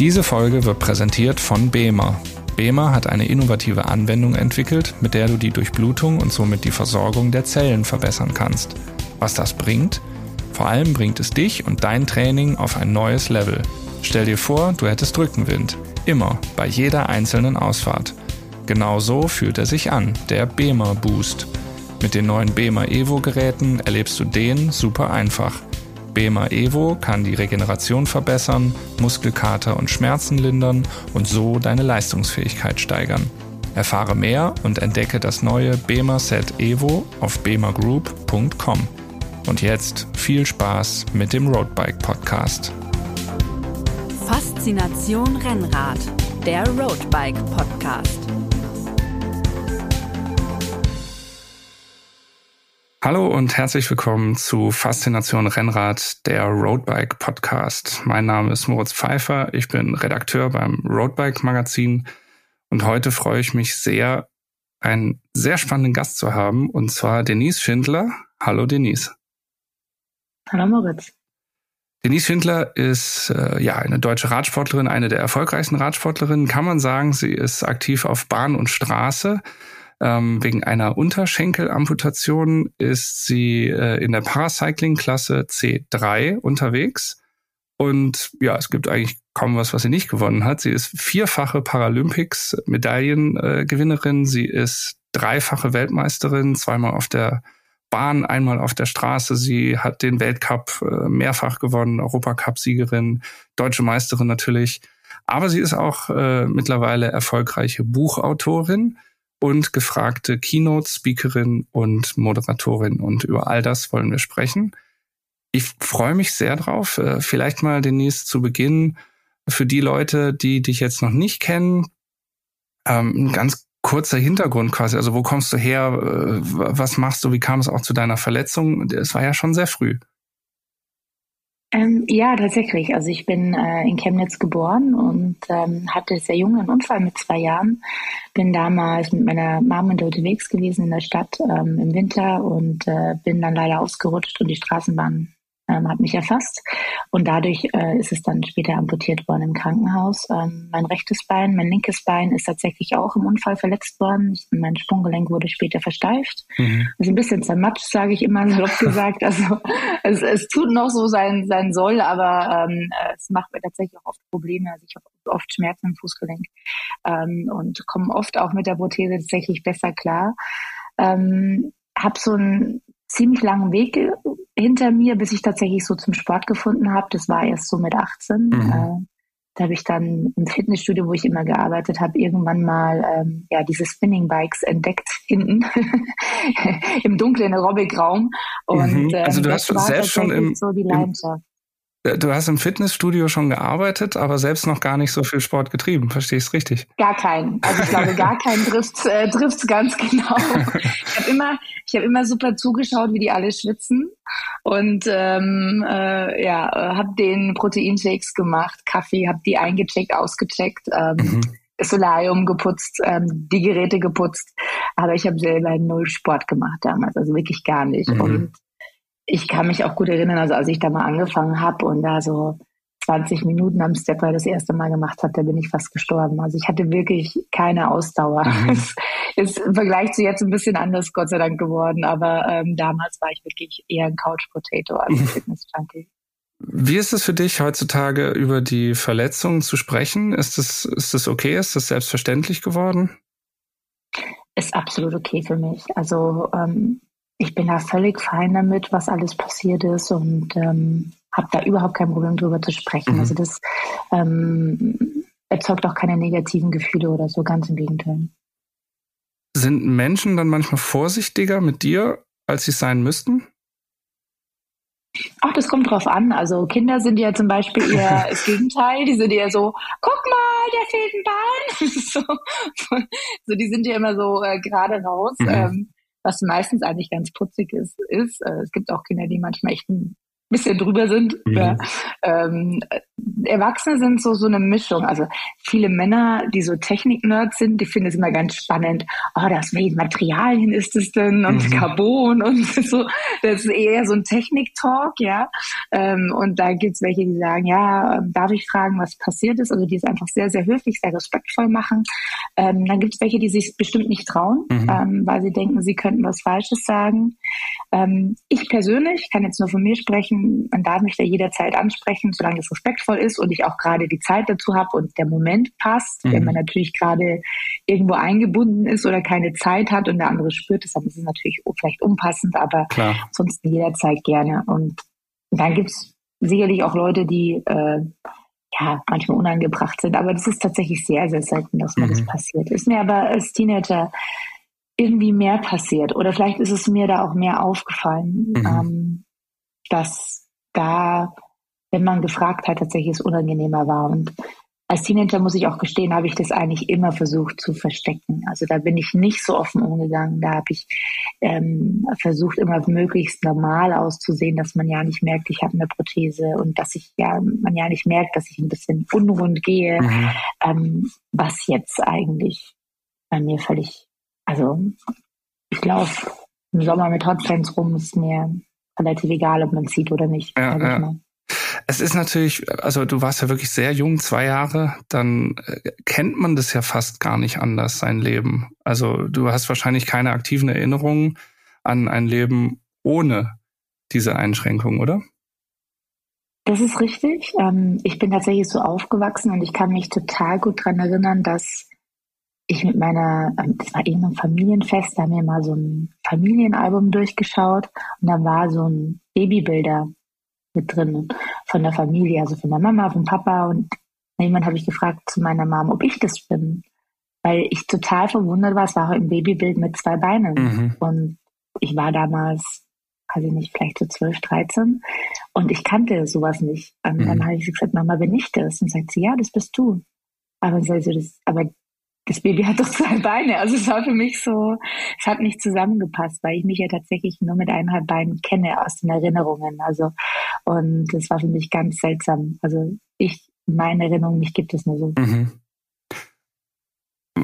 Diese Folge wird präsentiert von BEMA. BEMA hat eine innovative Anwendung entwickelt, mit der du die Durchblutung und somit die Versorgung der Zellen verbessern kannst. Was das bringt? Vor allem bringt es dich und dein Training auf ein neues Level. Stell dir vor, du hättest Rückenwind. Immer, bei jeder einzelnen Ausfahrt. Genau so fühlt er sich an, der BEMA Boost. Mit den neuen BEMA Evo Geräten erlebst du den super einfach. BEMA Evo kann die Regeneration verbessern, Muskelkater und Schmerzen lindern und so deine Leistungsfähigkeit steigern. Erfahre mehr und entdecke das neue BEMA Set Evo auf bemagroup.com. Und jetzt viel Spaß mit dem Roadbike Podcast. Faszination Rennrad, der Roadbike Podcast. Hallo und herzlich willkommen zu Faszination Rennrad, der Roadbike Podcast. Mein Name ist Moritz Pfeiffer, ich bin Redakteur beim Roadbike Magazin und heute freue ich mich sehr, einen sehr spannenden Gast zu haben und zwar Denise Schindler. Hallo Denise. Hallo Moritz. Denise Schindler ist äh, ja eine deutsche Radsportlerin, eine der erfolgreichsten Radsportlerinnen, kann man sagen. Sie ist aktiv auf Bahn und Straße. Ähm, wegen einer Unterschenkelamputation ist sie äh, in der Paracycling-Klasse C3 unterwegs. Und ja, es gibt eigentlich kaum was, was sie nicht gewonnen hat. Sie ist vierfache Paralympics-Medaillengewinnerin. Sie ist dreifache Weltmeisterin, zweimal auf der Bahn, einmal auf der Straße. Sie hat den Weltcup äh, mehrfach gewonnen, Europacup-Siegerin, deutsche Meisterin natürlich. Aber sie ist auch äh, mittlerweile erfolgreiche Buchautorin und gefragte Keynote-Speakerin und Moderatorin. Und über all das wollen wir sprechen. Ich freue mich sehr drauf. Äh, vielleicht mal, Denise, zu Beginn für die Leute, die dich jetzt noch nicht kennen, ähm, ein ganz kurzer Hintergrund quasi. Also wo kommst du her? Äh, was machst du? Wie kam es auch zu deiner Verletzung? Es war ja schon sehr früh. Ähm, ja, tatsächlich. Also ich bin äh, in Chemnitz geboren und ähm, hatte sehr jung einen Unfall mit zwei Jahren. Bin damals mit meiner Mama unterwegs gewesen in der Stadt ähm, im Winter und äh, bin dann leider ausgerutscht und die Straßenbahn ähm, hat mich erfasst. Und dadurch äh, ist es dann später amputiert worden im Krankenhaus. Ähm, mein rechtes Bein, mein linkes Bein ist tatsächlich auch im Unfall verletzt worden. Mein Sprunggelenk wurde später versteift. Mhm. Also ein bisschen zermatscht, sage ich immer so gesagt. Also es, es tut noch so sein, sein soll, aber ähm, es macht mir tatsächlich auch oft Probleme. Also ich habe oft Schmerzen im Fußgelenk ähm, und komme oft auch mit der Prothese tatsächlich besser klar. Ähm, habe so ein ziemlich langen Weg hinter mir, bis ich tatsächlich so zum Sport gefunden habe. Das war erst so mit 18. Mhm. Äh, da habe ich dann im Fitnessstudio, wo ich immer gearbeitet habe, irgendwann mal ähm, ja diese Spinning Bikes entdeckt hinten im dunklen Aerobic-Raum. Und mhm. also du ähm, hast selbst schon im, so die Leidenschaft. Äh, du hast im Fitnessstudio schon gearbeitet, aber selbst noch gar nicht so viel Sport getrieben. Verstehe ich es richtig? Gar keinen. Also ich glaube, gar keinen trifft äh, trifft's ganz genau. Ich habe immer, ich habe immer super zugeschaut, wie die alle schwitzen und ähm, äh, ja, habe den Proteinshakes gemacht, Kaffee, habe die eingecheckt, ausgecheckt. Ähm, mhm. Solarium geputzt, ähm, die Geräte geputzt, aber ich habe selber null Sport gemacht damals, also wirklich gar nicht. Mhm. Und ich kann mich auch gut erinnern, also als ich da mal angefangen habe und da so 20 Minuten am Stepper das erste Mal gemacht habe, da bin ich fast gestorben. Also ich hatte wirklich keine Ausdauer. Mhm. ist im Vergleich zu jetzt ein bisschen anders, Gott sei Dank, geworden. Aber ähm, damals war ich wirklich eher ein Couch Potato als ein Fitness-Junkie. Wie ist es für dich heutzutage über die Verletzungen zu sprechen? Ist das, ist das okay? Ist das selbstverständlich geworden? Ist absolut okay für mich. Also ähm, ich bin da völlig fein damit, was alles passiert ist und ähm, habe da überhaupt kein Problem drüber zu sprechen. Mhm. Also das ähm, erzeugt auch keine negativen Gefühle oder so, ganz im Gegenteil. Sind Menschen dann manchmal vorsichtiger mit dir, als sie sein müssten? Ach, das kommt drauf an. Also Kinder sind ja zum Beispiel eher das Gegenteil. Die sind eher so, guck mal, der fehlt ein Bein. so, so, die sind ja immer so äh, gerade raus. Mhm. Ähm, was meistens eigentlich ganz putzig ist, ist, äh, es gibt auch Kinder, die manchmal echt ein bisschen drüber sind. Mhm. Ja. Ähm, Erwachsene sind so so eine Mischung. Also viele Männer, die so Technik-Nerds sind, die finden es immer ganz spannend. Oh, das welche Materialien ist es denn und mhm. Carbon und so. Das ist eher so ein Technik-Talk, ja. Ähm, und da gibt's welche, die sagen, ja, ähm, darf ich fragen, was passiert ist? Also die es einfach sehr, sehr höflich, sehr respektvoll machen. Ähm, dann gibt's welche, die sich bestimmt nicht trauen, mhm. ähm, weil sie denken, sie könnten was Falsches sagen. Ähm, ich persönlich kann jetzt nur von mir sprechen, man darf mich da jederzeit ansprechen, solange es respektvoll ist und ich auch gerade die Zeit dazu habe und der Moment passt. Mhm. Wenn man natürlich gerade irgendwo eingebunden ist oder keine Zeit hat und der andere spürt es, dann ist es natürlich vielleicht unpassend, aber Klar. ansonsten jederzeit gerne. Und dann gibt's sicherlich auch Leute, die äh, ja, manchmal unangebracht sind. Aber das ist tatsächlich sehr, sehr selten, dass mir mhm. das passiert. Ist mir aber als Teenager irgendwie mehr passiert. Oder vielleicht ist es mir da auch mehr aufgefallen, mhm. ähm, dass da, wenn man gefragt hat, tatsächlich es unangenehmer war. Und als Teenager muss ich auch gestehen, habe ich das eigentlich immer versucht zu verstecken. Also da bin ich nicht so offen umgegangen. Da habe ich ähm, versucht, immer möglichst normal auszusehen, dass man ja nicht merkt, ich habe eine Prothese und dass ich ja man ja nicht merkt, dass ich ein bisschen unrund gehe, mhm. ähm, was jetzt eigentlich bei mir völlig, also ich glaube, im Sommer mit Hotfans rum ist mir relativ egal, ob man es sieht oder nicht. Ja, ja. Es ist natürlich, also du warst ja wirklich sehr jung, zwei Jahre, dann äh, kennt man das ja fast gar nicht anders, sein Leben. Also du hast wahrscheinlich keine aktiven Erinnerungen an ein Leben ohne diese Einschränkung, oder? Das ist richtig. Ähm, ich bin tatsächlich so aufgewachsen und ich kann mich total gut daran erinnern, dass ich mit meiner, ähm, das war irgendein Familienfest, da haben wir mal so ein Familienalbum durchgeschaut und da war so ein Babybilder mit drin von der Familie, also von der Mama, vom Papa. Und irgendwann habe ich gefragt zu meiner Mom, ob ich das bin. Weil ich total verwundert war, es war ein Babybild mit zwei Beinen. Mhm. Und ich war damals, weiß ich nicht, vielleicht so 12, 13. Und ich kannte sowas nicht. Und mhm. dann habe ich gesagt, Mama, bin ich das? Und sagt sie, ja, das bist du. Aber, so, das, aber das Baby hat doch zwei Beine. Also es war für mich so, es hat nicht zusammengepasst, weil ich mich ja tatsächlich nur mit eineinhalb Beinen kenne aus den Erinnerungen. Also und das war für mich ganz seltsam. Also ich, meine Erinnerung, mich gibt es nur so. Mhm.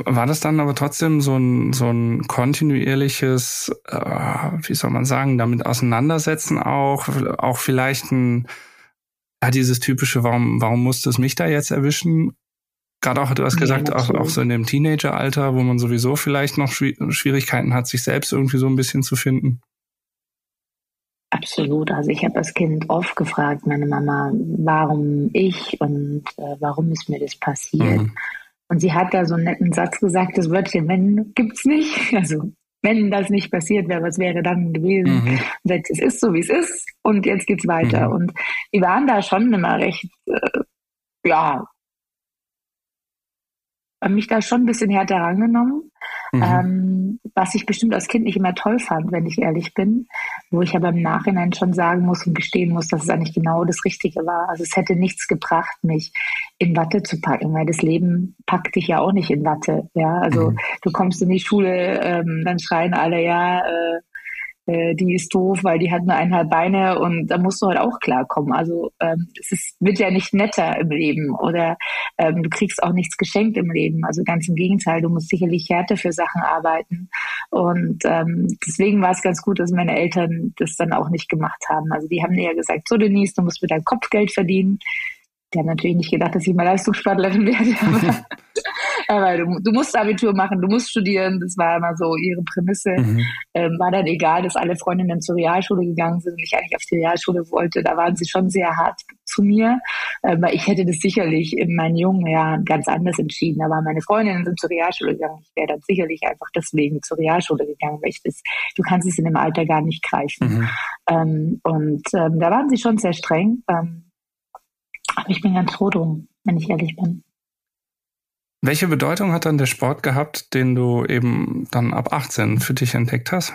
War das dann aber trotzdem so ein, so ein kontinuierliches, äh, wie soll man sagen, damit auseinandersetzen auch, auch vielleicht ein, ja, dieses typische, warum, warum musste es mich da jetzt erwischen? Gerade auch, du hast gesagt, auch, auch so in dem Teenageralter, wo man sowieso vielleicht noch Schwierigkeiten hat, sich selbst irgendwie so ein bisschen zu finden. Absolut. Also ich habe als Kind oft gefragt, meine Mama, warum ich und äh, warum ist mir das passiert? Mhm. Und sie hat da so einen netten Satz gesagt, das Wörtchen wenn gibt's nicht. Also wenn das nicht passiert wäre, was wäre dann gewesen? Mhm. Und sagt, es ist so, wie es ist und jetzt geht's weiter. Mhm. Und die waren da schon immer recht, äh, ja, mich da schon ein bisschen härter rangenommen, mhm. ähm, was ich bestimmt als Kind nicht immer toll fand, wenn ich ehrlich bin, wo ich aber im Nachhinein schon sagen muss und gestehen muss, dass es eigentlich genau das Richtige war. Also es hätte nichts gebracht, mich in Watte zu packen, weil das Leben packt dich ja auch nicht in Watte. Ja, also mhm. du kommst in die Schule, ähm, dann schreien alle, ja, äh, äh, die ist doof, weil die hat nur eineinhalb Beine und da musst du halt auch klarkommen. Also ähm, es ist, wird ja nicht netter im Leben oder ähm, du kriegst auch nichts geschenkt im Leben. Also ganz im Gegenteil, du musst sicherlich härter für Sachen arbeiten. Und ähm, deswegen war es ganz gut, dass meine Eltern das dann auch nicht gemacht haben. Also die haben eher gesagt, so Denise, du musst mit deinem Kopfgeld verdienen. Die haben natürlich nicht gedacht, dass ich mal Leistungssportlerin werde, aber, aber du, du, musst Abitur machen, du musst studieren. Das war immer so ihre Prämisse. Mhm. Ähm, war dann egal, dass alle Freundinnen zur Realschule gegangen sind und ich eigentlich auf die Realschule wollte. Da waren sie schon sehr hart zu mir, äh, weil ich hätte das sicherlich in meinen jungen Jahren ganz anders entschieden. Aber meine Freundinnen sind zur Realschule gegangen. Ich wäre dann sicherlich einfach deswegen zur Realschule gegangen, weil ich das, du kannst es in dem Alter gar nicht greifen. Mhm. Ähm, und ähm, da waren sie schon sehr streng. Ähm, aber ich bin ganz froh drum, wenn ich ehrlich bin. Welche Bedeutung hat dann der Sport gehabt, den du eben dann ab 18 für dich entdeckt hast?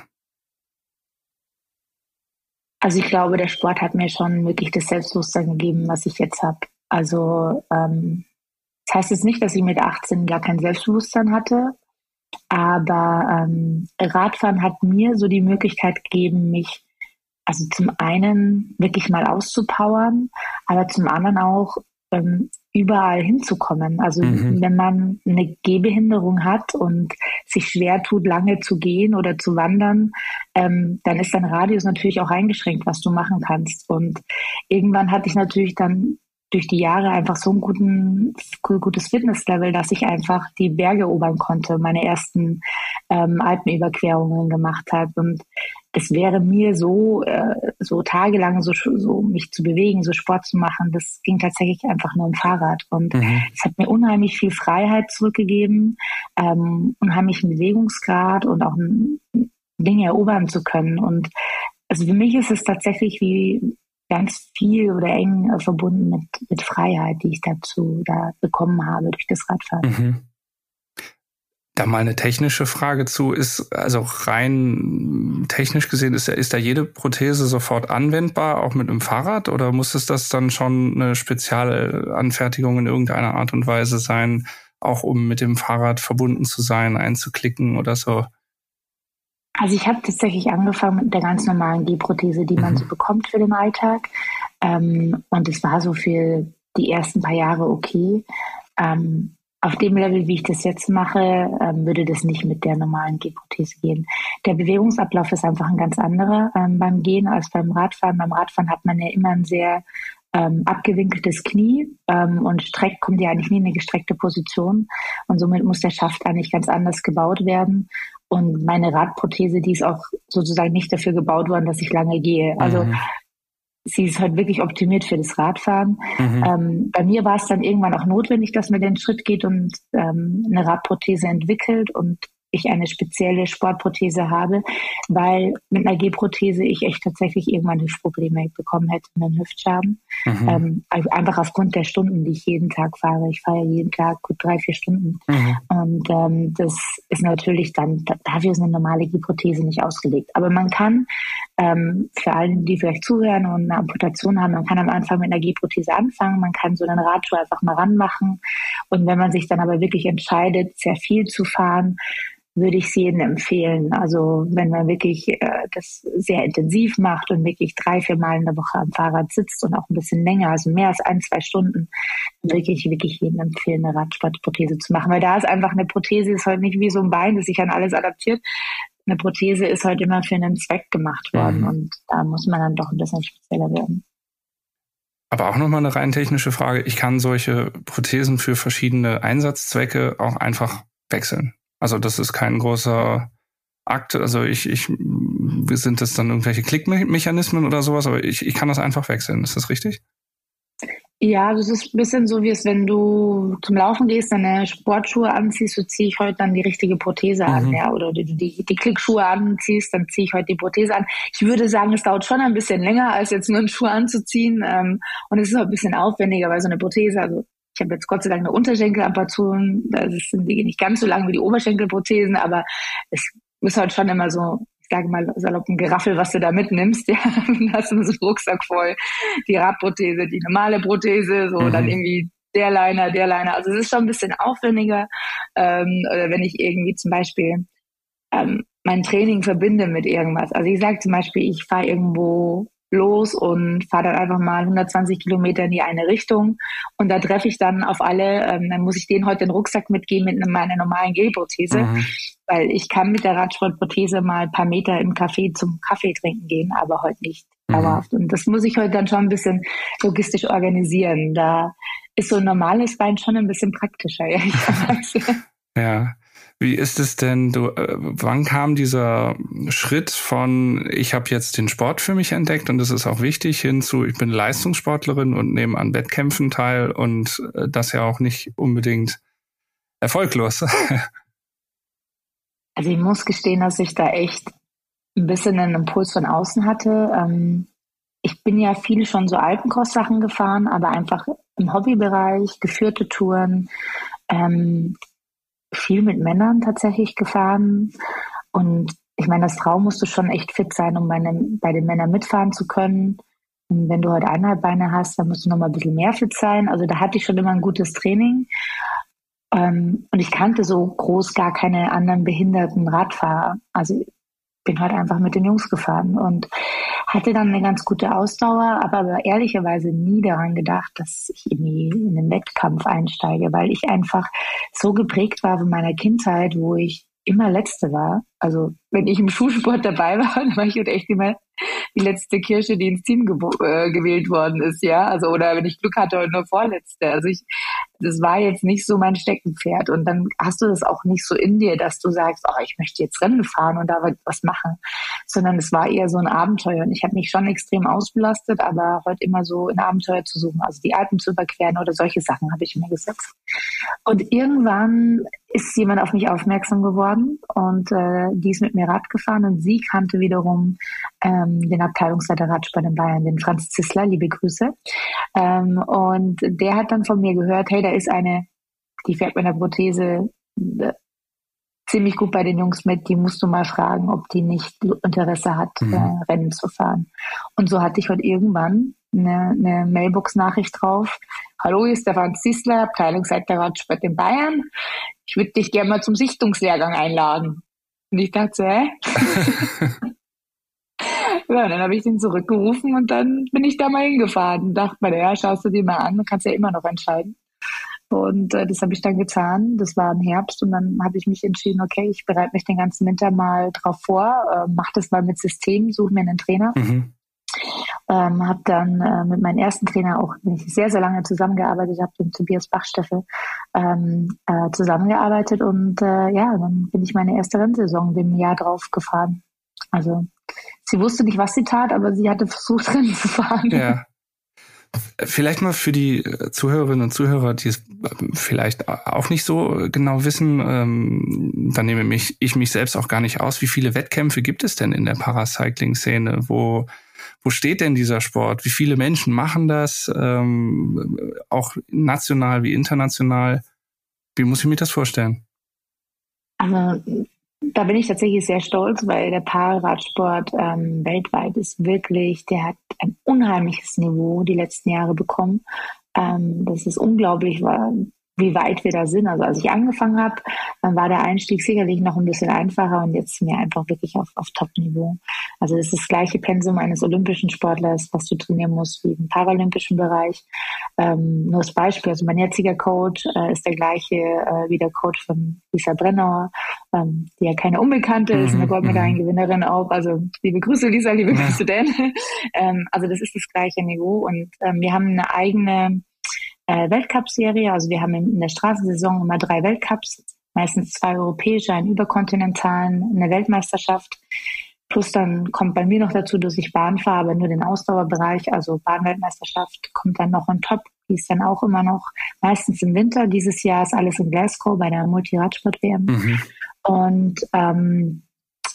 Also ich glaube, der Sport hat mir schon wirklich das Selbstbewusstsein gegeben, was ich jetzt habe. Also ähm, das heißt jetzt nicht, dass ich mit 18 gar kein Selbstbewusstsein hatte, aber ähm, Radfahren hat mir so die Möglichkeit gegeben, mich also zum einen wirklich mal auszupowern, aber zum anderen auch ähm, überall hinzukommen. Also mhm. wenn man eine Gehbehinderung hat und sich schwer tut, lange zu gehen oder zu wandern, ähm, dann ist dein Radius natürlich auch eingeschränkt, was du machen kannst. Und irgendwann hatte ich natürlich dann durch die Jahre einfach so ein guten, gutes Fitnesslevel, dass ich einfach die Berge erobern konnte, meine ersten ähm, Alpenüberquerungen gemacht habe. Und es wäre mir so, äh, so tagelang so, so mich zu bewegen, so Sport zu machen, das ging tatsächlich einfach nur im Fahrrad. Und mhm. es hat mir unheimlich viel Freiheit zurückgegeben, ähm, unheimlichen Bewegungsgrad und auch Dinge erobern zu können. Und also für mich ist es tatsächlich wie ganz viel oder eng verbunden mit, mit Freiheit, die ich dazu da bekommen habe durch das Radfahren. Mhm. Da mal eine technische Frage zu ist, also rein technisch gesehen, ist, ist da jede Prothese sofort anwendbar, auch mit einem Fahrrad, oder muss es das dann schon eine Spezialanfertigung in irgendeiner Art und Weise sein, auch um mit dem Fahrrad verbunden zu sein, einzuklicken oder so? Also ich habe tatsächlich angefangen mit der ganz normalen Gehprothese, die man mhm. so bekommt für den Alltag. Ähm, und es war so für die ersten paar Jahre okay. Ähm, auf dem Level, wie ich das jetzt mache, ähm, würde das nicht mit der normalen Gehprothese gehen. Der Bewegungsablauf ist einfach ein ganz anderer ähm, beim Gehen als beim Radfahren. Beim Radfahren hat man ja immer ein sehr ähm, abgewinkeltes Knie ähm, und streckt, kommt ja eigentlich nie in eine gestreckte Position. Und somit muss der Schaft eigentlich ganz anders gebaut werden. Und meine Radprothese, die ist auch sozusagen nicht dafür gebaut worden, dass ich lange gehe. Also mhm. Sie ist halt wirklich optimiert für das Radfahren. Mhm. Ähm, bei mir war es dann irgendwann auch notwendig, dass man den Schritt geht und ähm, eine Radprothese entwickelt und ich eine spezielle Sportprothese habe, weil mit einer G-Prothese ich echt tatsächlich irgendwann Hüftprobleme bekommen hätte, einen Hüftschaden. Mhm. Ähm, also einfach aufgrund der Stunden, die ich jeden Tag fahre. Ich fahre jeden Tag gut drei, vier Stunden. Mhm. Und ähm, das ist natürlich dann, dafür ist eine normale G-Prothese nicht ausgelegt. Aber man kann, ähm, für alle, die vielleicht zuhören und eine Amputation haben, man kann am Anfang mit einer G-Prothese anfangen, man kann so einen Radschuh einfach mal ranmachen. Und wenn man sich dann aber wirklich entscheidet, sehr viel zu fahren, würde ich es jedem empfehlen. Also wenn man wirklich äh, das sehr intensiv macht und wirklich drei, vier Mal in der Woche am Fahrrad sitzt und auch ein bisschen länger, also mehr als ein, zwei Stunden, würde ich wirklich jedem empfehlen, eine Radsportprothese zu machen. Weil da ist einfach eine Prothese, ist halt nicht wie so ein Bein, das sich an alles adaptiert. Eine Prothese ist halt immer für einen Zweck gemacht worden mhm. und da muss man dann doch ein bisschen spezieller werden. Aber auch nochmal eine rein technische Frage. Ich kann solche Prothesen für verschiedene Einsatzzwecke auch einfach wechseln. Also das ist kein großer Akt. Also ich, ich, sind das dann irgendwelche Klickmechanismen oder sowas, aber ich, ich kann das einfach wechseln. Ist das richtig? Ja, das ist ein bisschen so, wie es, wenn du zum Laufen gehst, deine Sportschuhe anziehst, so ziehe ich heute dann die richtige Prothese mhm. an, ja, oder du die, die, die Klickschuhe anziehst, dann ziehe ich heute die Prothese an. Ich würde sagen, es dauert schon ein bisschen länger, als jetzt nur einen Schuh anzuziehen, ähm, und es ist auch ein bisschen aufwendiger, weil so eine Prothese, also ich habe jetzt Gott sei Dank eine Unterschenkelamputation. Das sind die nicht ganz so lang wie die Oberschenkelprothesen, aber es ist halt schon immer so, sage mal salopp ein Geraffel, was du da mitnimmst. Ja, dann hast du so einen Rucksack voll. Die Radprothese, die normale Prothese, so mhm. dann irgendwie der Liner, der Liner. Also es ist schon ein bisschen aufwendiger. Ähm, oder wenn ich irgendwie zum Beispiel ähm, mein Training verbinde mit irgendwas. Also ich sage zum Beispiel, ich fahre irgendwo los und fahre dann einfach mal 120 Kilometer in die eine Richtung. Und da treffe ich dann auf alle, ähm, dann muss ich denen heute den Rucksack mitgeben mit meiner normalen Gehprothese, mhm. weil ich kann mit der Radsportprothese mal ein paar Meter im Café zum Kaffee trinken gehen, aber heute nicht mhm. dauerhaft. Und das muss ich heute dann schon ein bisschen logistisch organisieren. Da ist so ein normales Bein schon ein bisschen praktischer, ehrlicherweise. ja. Wie ist es denn, du, äh, wann kam dieser Schritt von, ich habe jetzt den Sport für mich entdeckt und das ist auch wichtig, hinzu, ich bin Leistungssportlerin und nehme an Wettkämpfen teil und äh, das ja auch nicht unbedingt erfolglos. Also ich muss gestehen, dass ich da echt ein bisschen einen Impuls von außen hatte. Ähm, ich bin ja viel schon so Alpencross-Sachen gefahren, aber einfach im Hobbybereich, geführte Touren, ähm, viel mit Männern tatsächlich gefahren. Und ich meine, das Frau musst du schon echt fit sein, um bei, bei den Männern mitfahren zu können. Und wenn du heute eineinhalb Beine hast, dann musst du noch mal ein bisschen mehr fit sein. Also da hatte ich schon immer ein gutes Training. Ähm, und ich kannte so groß gar keine anderen behinderten Radfahrer. Also bin halt einfach mit den Jungs gefahren und hatte dann eine ganz gute Ausdauer, aber, aber ehrlicherweise nie daran gedacht, dass ich irgendwie in den Wettkampf einsteige, weil ich einfach so geprägt war von meiner Kindheit, wo ich immer Letzte war. Also wenn ich im Schulsport dabei war, dann war ich halt echt immer die letzte Kirsche, die ins Team äh, gewählt worden ist, ja. Also oder wenn ich Glück hatte, nur vorletzte. Also ich, das war jetzt nicht so mein Steckenpferd. Und dann hast du das auch nicht so in dir, dass du sagst, oh, ich möchte jetzt Rennen fahren und da was machen, sondern es war eher so ein Abenteuer. Und ich habe mich schon extrem ausbelastet, aber heute immer so ein Abenteuer zu suchen, also die Alpen zu überqueren oder solche Sachen habe ich mir gesetzt. Und irgendwann ist jemand auf mich aufmerksam geworden und äh, die ist mit mir Rad gefahren und sie kannte wiederum ähm, den Abteilungsleiter Radsport in Bayern, den Franz Zissler, liebe Grüße. Ähm, und der hat dann von mir gehört, hey, da ist eine, die fährt mit einer Prothese äh, ziemlich gut bei den Jungs mit, die musst du mal fragen, ob die nicht Interesse hat, mhm. äh, Rennen zu fahren. Und so hatte ich heute irgendwann eine, eine Mailbox-Nachricht drauf. Hallo, hier ist der Franz Zissler, Abteilungsleiter Radsport in Bayern. Ich würde dich gerne mal zum Sichtungslehrgang einladen. Und ich dachte hä? ja, dann habe ich ihn zurückgerufen und dann bin ich da mal hingefahren und dachte mir, ja, schaust du dir mal an, kannst ja immer noch entscheiden. Und äh, das habe ich dann getan. Das war im Herbst und dann habe ich mich entschieden, okay, ich bereite mich den ganzen Winter mal drauf vor, äh, mache das mal mit System, suche mir einen Trainer. Mhm. Ähm, habe dann äh, mit meinem ersten Trainer auch, den ich sehr, sehr lange zusammengearbeitet habe, dem Tobias Bachsteffel, ähm, äh, zusammengearbeitet und äh, ja, dann bin ich meine erste Rennsaison dem Jahr drauf gefahren. Also sie wusste nicht, was sie tat, aber sie hatte versucht, Rennen zu fahren. Ja. Vielleicht mal für die Zuhörerinnen und Zuhörer, die es vielleicht auch nicht so genau wissen, ähm, dann nehme mich, ich mich selbst auch gar nicht aus. Wie viele Wettkämpfe gibt es denn in der Paracycling-Szene? Wo, wo steht denn dieser Sport? Wie viele Menschen machen das? Ähm, auch national wie international? Wie muss ich mir das vorstellen? Also da bin ich tatsächlich sehr stolz, weil der Paarradsport ähm, weltweit ist wirklich, der hat ein unheimliches Niveau die letzten Jahre bekommen. Ähm, das ist unglaublich, wie weit wir da sind. Also als ich angefangen habe, dann war der Einstieg sicherlich noch ein bisschen einfacher und jetzt sind wir einfach wirklich auf, auf Top-Niveau. Also es ist das gleiche Pensum eines olympischen Sportlers, was du trainieren musst wie im paralympischen Bereich. Ähm, nur als Beispiel, also mein jetziger Coach äh, ist der gleiche äh, wie der Coach von Lisa Brennauer, ähm, die ja keine Unbekannte ist, eine mhm, Goldmedaillengewinnerin mhm. auch. Also liebe Grüße Lisa, liebe Grüße Dan. ähm, also das ist das gleiche Niveau und ähm, wir haben eine eigene äh, Weltcup-Serie. Also wir haben in, der Straßensaison immer drei Weltcups, meistens zwei europäische, einen überkontinentalen, eine Weltmeisterschaft. Plus dann kommt bei mir noch dazu, dass ich Bahn fahre, aber nur den Ausdauerbereich, also Bahnweltmeisterschaft kommt dann noch on top. Die ist dann auch immer noch meistens im Winter. Dieses Jahr ist alles in Glasgow bei der Multiradsport-WM. Mhm. Und ähm,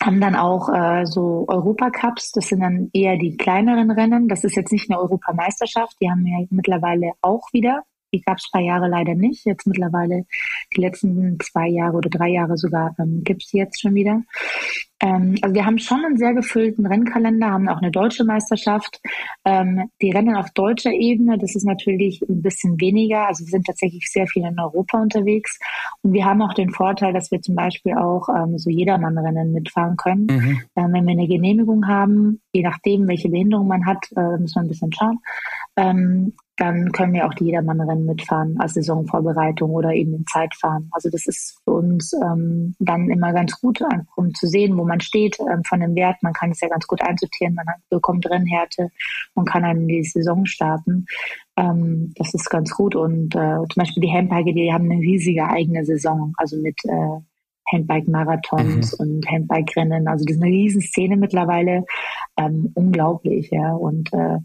haben dann auch äh, so Europacups, das sind dann eher die kleineren Rennen. Das ist jetzt nicht eine Europameisterschaft, die haben wir mittlerweile auch wieder. Die gab es paar Jahre leider nicht. Jetzt mittlerweile die letzten zwei Jahre oder drei Jahre sogar ähm, gibt es jetzt schon wieder. Ähm, also wir haben schon einen sehr gefüllten Rennkalender, haben auch eine deutsche Meisterschaft. Ähm, die Rennen auf deutscher Ebene, das ist natürlich ein bisschen weniger. Also wir sind tatsächlich sehr viel in Europa unterwegs. Und wir haben auch den Vorteil, dass wir zum Beispiel auch ähm, so Jedermann-Rennen mitfahren können. Mhm. Ähm, wenn wir eine Genehmigung haben, je nachdem, welche Behinderung man hat, äh, muss man ein bisschen schauen. Ähm, dann können wir auch die Jedermann-Rennen mitfahren als Saisonvorbereitung oder eben in Zeitfahren. Also das ist für uns ähm, dann immer ganz gut, um zu sehen, wo man steht ähm, von dem Wert. Man kann es ja ganz gut einsortieren, man hat, bekommt Rennhärte und kann dann die Saison starten. Ähm, das ist ganz gut. Und äh, zum Beispiel die Handbike, die haben eine riesige eigene Saison, also mit äh, Handbike-Marathons mhm. und Handbike-Rennen. Also das ist eine Riesenszene mittlerweile. Ähm, unglaublich, ja. Und äh,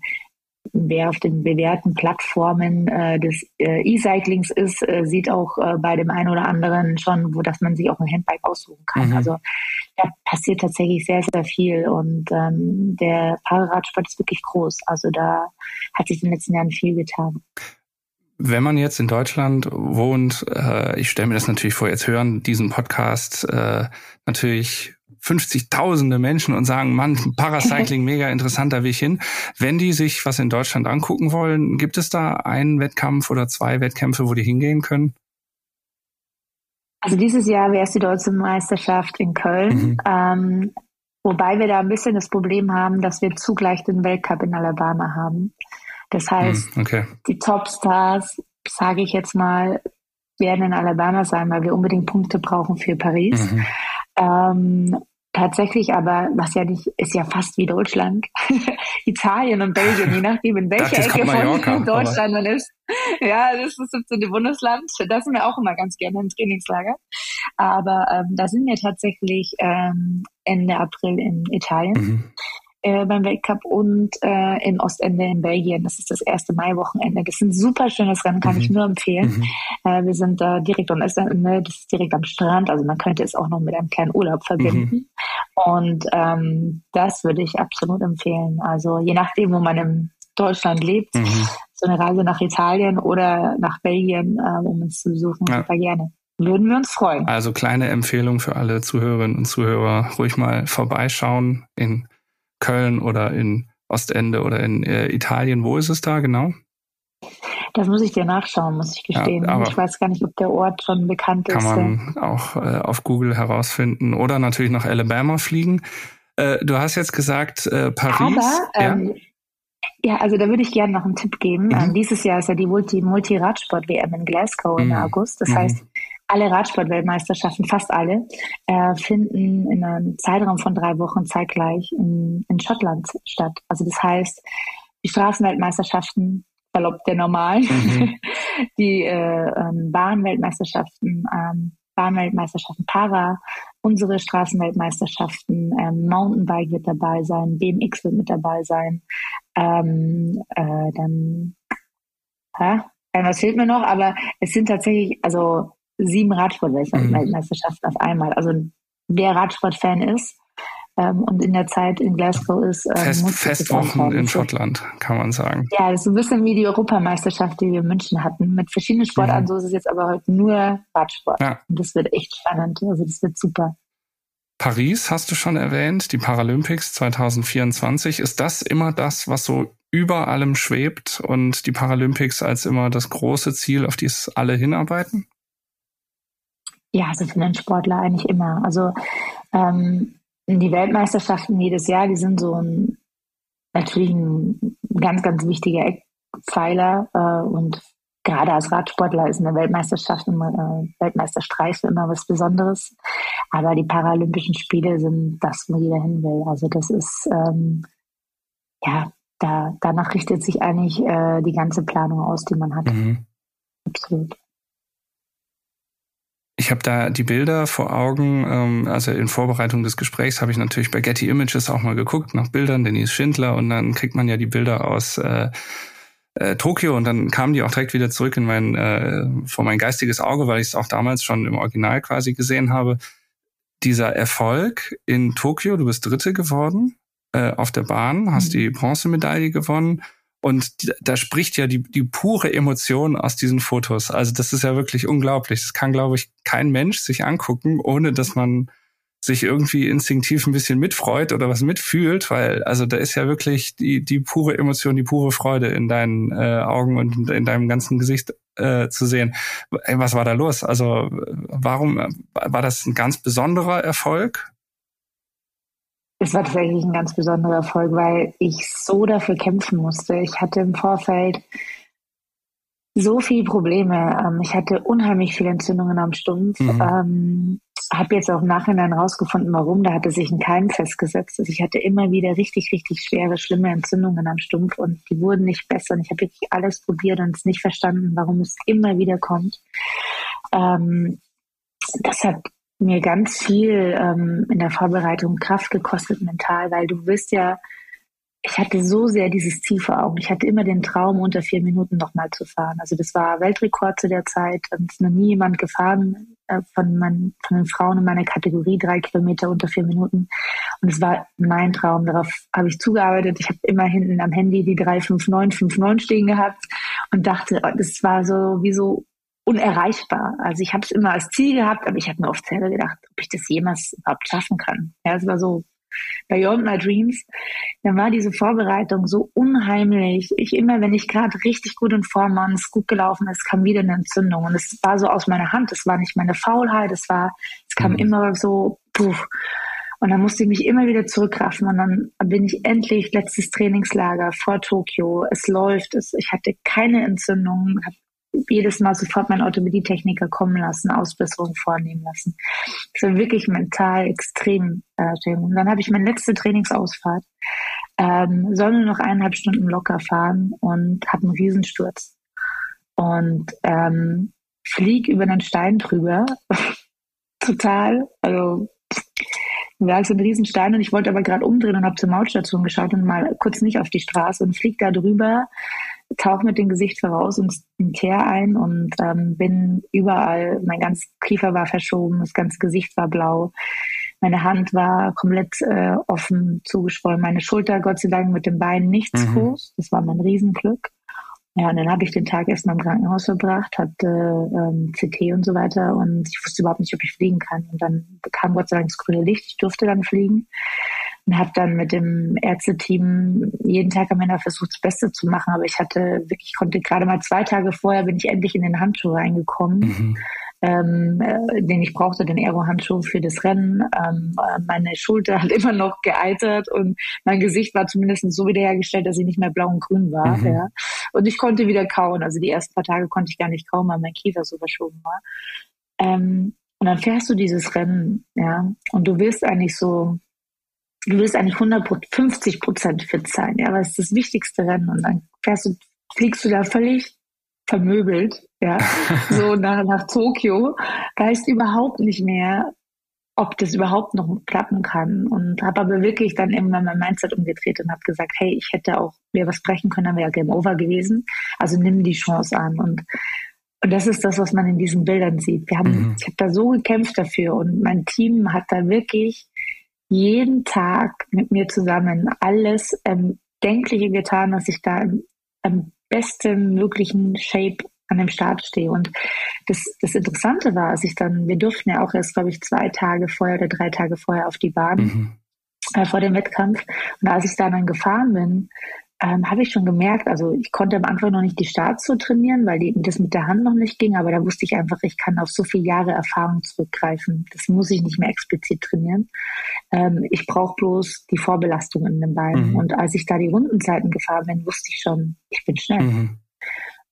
wer auf den bewährten Plattformen äh, des äh, E-Cyclings ist, äh, sieht auch äh, bei dem einen oder anderen schon, wo dass man sich auch ein Handbike aussuchen kann. Mhm. Also da passiert tatsächlich sehr, sehr viel und ähm, der Pararadsport ist wirklich groß. Also da hat sich in den letzten Jahren viel getan. Wenn man jetzt in Deutschland wohnt, äh, ich stelle mir das natürlich vor, jetzt hören diesen Podcast äh, natürlich 50.000 Menschen und sagen, Mann, Paracycling, mega interessant, da will ich hin. Wenn die sich was in Deutschland angucken wollen, gibt es da einen Wettkampf oder zwei Wettkämpfe, wo die hingehen können? Also dieses Jahr wäre es die deutsche Meisterschaft in Köln. Mhm. Ähm, Wobei wir da ein bisschen das Problem haben, dass wir zugleich den Weltcup in Alabama haben. Das heißt, hm, okay. die Topstars, sage ich jetzt mal, werden in Alabama sein, weil wir unbedingt Punkte brauchen für Paris. Mhm. Ähm, Tatsächlich aber, was ja nicht, ist ja fast wie Deutschland. Italien und Belgien, je nachdem, in welcher Ecke von Deutschland man ist. Ja, das ist das 17. Bundesland. Da sind wir auch immer ganz gerne im Trainingslager. Aber ähm, da sind wir tatsächlich ähm, Ende April in Italien. Mhm äh, beim Weltcup und äh, in Ostende in Belgien. Das ist das erste Maiwochenende. Das ist ein super schönes Rennen, kann mhm. ich nur empfehlen. Mhm. Äh, wir sind da direkt am Ostende, das ist direkt am Strand, also man könnte es auch noch mit einem kleinen Urlaub verbinden. Mhm. Und ähm, das würde ich absolut empfehlen. Also je nachdem, wo man in Deutschland lebt, mhm. so eine Reise nach Italien oder nach Belgien, äh, um uns zu besuchen, ja. super gerne würden wir uns freuen. Also kleine Empfehlung für alle Zuhörerinnen und Zuhörer, ruhig mal vorbeischauen in Köln oder in Ostende oder in äh, Italien. Wo ist es da genau? Das muss ich dir nachschauen, muss ich gestehen. Ja, ich weiß gar nicht, ob der Ort schon bekannt kann ist. Kann man auch äh, auf Google herausfinden oder natürlich nach Alabama fliegen. Äh, du hast jetzt gesagt äh, Paris. Aber, ja? Ähm, ja, also da würde ich gerne noch einen Tipp geben. Mhm. Ähm, dieses Jahr ist ja die Multi-Radsport-WM in Glasgow mhm. im August. Das mhm. heißt, alle Radsportweltmeisterschaften, fast alle, äh, finden in einem Zeitraum von drei Wochen zeitgleich in, in Schottland statt. Also das heißt, die Straßenweltmeisterschaften, salopp der normalen, mhm. die äh, ähm, Bahnweltmeisterschaften, ähm, Bahnweltmeisterschaften Para, unsere Straßenweltmeisterschaften, ähm, Mountainbike wird dabei sein, BMX wird mit dabei sein, ähm, äh, dann, hä? was fehlt mir noch? Aber es sind tatsächlich, also sieben Radsportweltmeisterschaften mhm. auf einmal. Also wer Radsportfan ist ähm, und in der Zeit in Glasgow ist, ähm, Fest, Festwochen in Schottland, kann man sagen. Ja, das ist ein bisschen wie die Europameisterschaft, die wir in München hatten, mit verschiedenen Sportarten. Mhm. So ist es jetzt aber heute nur Radsport. Ja. Und das wird echt spannend. Also das wird super. Paris hast du schon erwähnt, die Paralympics 2024. Ist das immer das, was so über allem schwebt und die Paralympics als immer das große Ziel, auf die es alle hinarbeiten? Ja, also für einen Sportler eigentlich immer. Also ähm, die Weltmeisterschaften jedes Jahr, die sind so ein natürlich ein ganz, ganz wichtiger Eckpfeiler äh, und gerade als Radsportler ist eine Weltmeisterschaft, immer, äh, Weltmeisterstreife immer was Besonderes. Aber die Paralympischen Spiele sind das, wo jeder hin will. Also das ist ähm, ja da danach richtet sich eigentlich äh, die ganze Planung aus, die man hat. Mhm. Absolut. Ich habe da die Bilder vor Augen. Ähm, also in Vorbereitung des Gesprächs habe ich natürlich bei Getty Images auch mal geguckt nach Bildern, Denise Schindler, und dann kriegt man ja die Bilder aus äh, äh, Tokio und dann kamen die auch direkt wieder zurück in mein äh, vor mein geistiges Auge, weil ich es auch damals schon im Original quasi gesehen habe. Dieser Erfolg in Tokio, du bist Dritte geworden äh, auf der Bahn, hast mhm. die Bronzemedaille gewonnen und da spricht ja die, die pure Emotion aus diesen Fotos. Also das ist ja wirklich unglaublich. Das kann, glaube ich, kein Mensch sich angucken, ohne dass man sich irgendwie instinktiv ein bisschen mitfreut oder was mitfühlt, weil also da ist ja wirklich die, die pure Emotion, die pure Freude in deinen äh, Augen und in deinem ganzen Gesicht äh, zu sehen. Was war da los? Also warum war das ein ganz besonderer Erfolg? Es war tatsächlich ein ganz besonderer Erfolg, weil ich so dafür kämpfen musste. Ich hatte im Vorfeld so viele Probleme. Ähm, ich hatte unheimlich viele Entzündungen am Stumpf. Mhm. Ähm, habe jetzt auch im Nachhinein rausgefunden, warum. Da hatte sich ein Keim festgesetzt. Also ich hatte immer wieder richtig, richtig schwere, schlimme Entzündungen am Stumpf und die wurden nicht besser. Und ich habe wirklich alles probiert und es nicht verstanden, warum es immer wieder kommt. Ähm, das hat mir ganz viel ähm, in der Vorbereitung Kraft gekostet mental, weil du wirst ja, ich hatte so sehr dieses Ziel vor Augen. Ich hatte immer den Traum, unter vier Minuten nochmal zu fahren. Also das war Weltrekord zu der Zeit. Es ist noch nie jemand gefahren äh, von, mein, von den Frauen in meiner Kategorie, drei Kilometer unter vier Minuten. Und es war mein Traum. Darauf habe ich zugearbeitet. Ich habe immer hinten am Handy die 35959 stehen gehabt und dachte, das war so wie so unerreichbar. Also ich habe es immer als Ziel gehabt, aber ich habe mir oft selber gedacht, ob ich das jemals überhaupt schaffen kann. Ja, es war so Beyond My Dreams. Dann war diese Vorbereitung so unheimlich. Ich immer, wenn ich gerade richtig gut in Form war und es gut gelaufen ist, kam wieder eine Entzündung. Und es war so aus meiner Hand. Es war nicht meine Faulheit. Es war, es kam mhm. immer so, puh. Und dann musste ich mich immer wieder zurückraffen. Und dann bin ich endlich letztes Trainingslager vor Tokio. Es läuft. Es, ich hatte keine Entzündung, habe jedes Mal sofort meinen Orthopädietechniker kommen lassen, Ausbesserungen vornehmen lassen. Das war wirklich mental extrem. Äh, und dann habe ich meine letzte Trainingsausfahrt, ähm, soll nur noch eineinhalb Stunden locker fahren und habe einen Riesensturz. Und ähm, flieg über einen Stein drüber. Total. Also war so ein Riesenstein und ich wollte aber gerade umdrehen und habe zur Mautstation geschaut und mal kurz nicht auf die Straße und flieg da drüber, tauche mit dem Gesicht voraus ins Teer ein und ähm, bin überall, mein ganzes Kiefer war verschoben, das ganze Gesicht war blau, meine Hand war komplett äh, offen zugeschwollen, meine Schulter Gott sei Dank mit dem Bein nichts mhm. groß, das war mein Riesenglück. Ja, und dann habe ich den Tag erstmal im Krankenhaus verbracht, hatte ähm, CT und so weiter und ich wusste überhaupt nicht, ob ich fliegen kann. Und dann bekam Gott sei Dank das grüne Licht, ich durfte dann fliegen und habe dann mit dem Ärzteteam jeden Tag am Ende versucht, das Beste zu machen. Aber ich hatte wirklich, konnte gerade mal zwei Tage vorher bin ich endlich in den Handschuh reingekommen. Mhm ähm, äh, den ich brauchte, den Aero-Handschuh für das Rennen. Ähm, äh, meine Schulter hat immer noch geeitert und mein Gesicht war zumindest so wiederhergestellt, dass sie nicht mehr blau und grün war. Mhm. Ja. Und ich konnte wieder kauen. Also die ersten paar Tage konnte ich gar nicht kauen, weil mein Kiefer so verschoben war. Ähm, und dann fährst du dieses Rennen, ja, und du wirst eigentlich so, du wirst eigentlich 150 Prozent fit sein, ja, weil es ist das wichtigste Rennen. Und dann fährst du, fliegst du da völlig vermöbelt, ja, so nach, nach Tokio, weißt überhaupt nicht mehr, ob das überhaupt noch klappen kann. Und habe aber wirklich dann irgendwann mein Mindset umgedreht und habe gesagt, hey, ich hätte auch mir was brechen können, dann wäre ja Game Over gewesen. Also nimm die Chance an. Und, und das ist das, was man in diesen Bildern sieht. Wir haben, mhm. ich habe da so gekämpft dafür und mein Team hat da wirklich jeden Tag mit mir zusammen alles ähm, Denkliche getan, dass ich da im, im besten möglichen Shape an dem Start stehe. Und das, das Interessante war, als ich dann, wir durften ja auch erst, glaube ich, zwei Tage vorher oder drei Tage vorher auf die Bahn mhm. äh, vor dem Wettkampf. Und als ich da dann gefahren bin, ähm, habe ich schon gemerkt, also ich konnte am Anfang noch nicht die Starts so trainieren, weil die, das mit der Hand noch nicht ging, aber da wusste ich einfach, ich kann auf so viele Jahre Erfahrung zurückgreifen. Das muss ich nicht mehr explizit trainieren. Ähm, ich brauche bloß die Vorbelastung in den Beinen. Mhm. Und als ich da die Rundenzeiten gefahren bin, wusste ich schon, ich bin schnell. Mhm.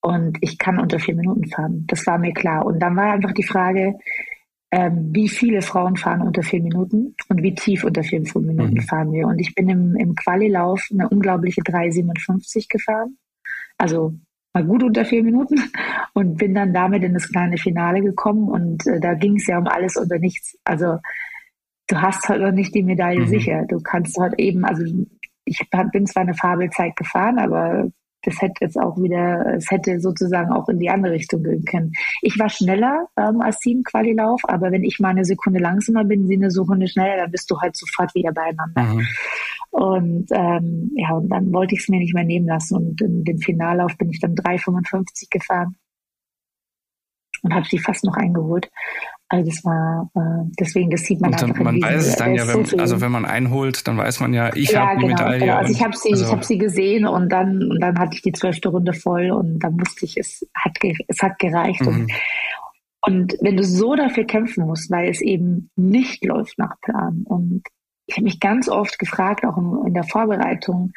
Und ich kann unter vier Minuten fahren. Das war mir klar. Und dann war einfach die Frage, ähm, wie viele Frauen fahren unter vier Minuten und wie tief unter vier Minuten mhm. fahren wir. Und ich bin im, im Quali-Lauf eine unglaubliche 3,57 gefahren. Also mal gut unter vier Minuten und bin dann damit in das kleine Finale gekommen und äh, da ging es ja um alles oder nichts. Also du hast halt noch nicht die Medaille mhm. sicher. Du kannst halt eben, also ich bin zwar eine Fabelzeit gefahren, aber das hätte jetzt auch wieder, es hätte sozusagen auch in die andere Richtung gehen können. Ich war schneller ähm, als sie im Qualilauf, aber wenn ich mal eine Sekunde langsamer bin, sie eine Sekunde schneller, dann bist du halt sofort wieder beieinander. Mhm. Und ähm, ja, und dann wollte ich es mir nicht mehr nehmen lassen. Und in dem Finallauf bin ich dann 3,55 gefahren und habe sie fast noch eingeholt. Also das war äh, deswegen, das sieht man und dann, Man weiß es dann ja, wenn, so also wenn man einholt, dann weiß man ja, ich ja, habe die genau, Medaille. Genau. Also ich habe sie, also ich habe sie gesehen und dann und dann hatte ich die zwölfte Runde voll und dann wusste ich, es hat es hat gereicht. Mhm. Und, und wenn du so dafür kämpfen musst, weil es eben nicht läuft nach Plan und ich habe mich ganz oft gefragt, auch in, in der Vorbereitung,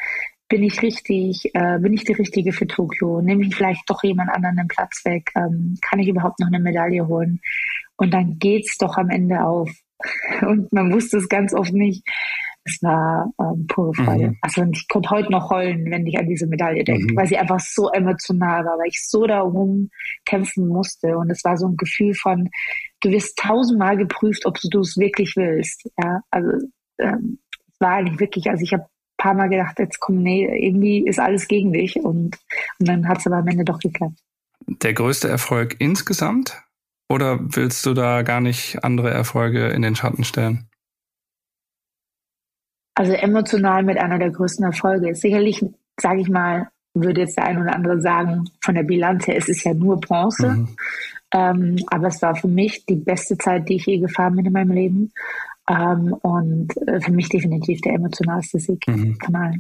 bin ich richtig, äh, bin ich die Richtige für Tokio? Nehme ich vielleicht doch jemand anderen den Platz weg? Ähm, kann ich überhaupt noch eine Medaille holen? Und dann geht's doch am Ende auf. Und man wusste es ganz oft nicht. Es war ähm, pure Freude. Mhm. Also ich konnte heute noch heulen, wenn ich an diese Medaille denke, mhm. weil sie einfach so emotional war, weil ich so darum kämpfen musste. Und es war so ein Gefühl von, du wirst tausendmal geprüft, ob du es wirklich willst. Ja, also ähm, es war eigentlich wirklich, also ich habe paar Mal gedacht, jetzt komm, nee, irgendwie ist alles gegen dich. Und, und dann hat es aber am Ende doch geklappt. Der größte Erfolg insgesamt? Oder willst du da gar nicht andere Erfolge in den Schatten stellen? Also emotional mit einer der größten Erfolge ist sicherlich, sage ich mal, würde jetzt der ein oder andere sagen, von der Bilanz her ist es ja nur Bronze. Mhm. Ähm, aber es war für mich die beste Zeit, die ich je gefahren bin in meinem Leben. Ähm, und äh, für mich definitiv der emotionalste Sieg mhm. Kanal.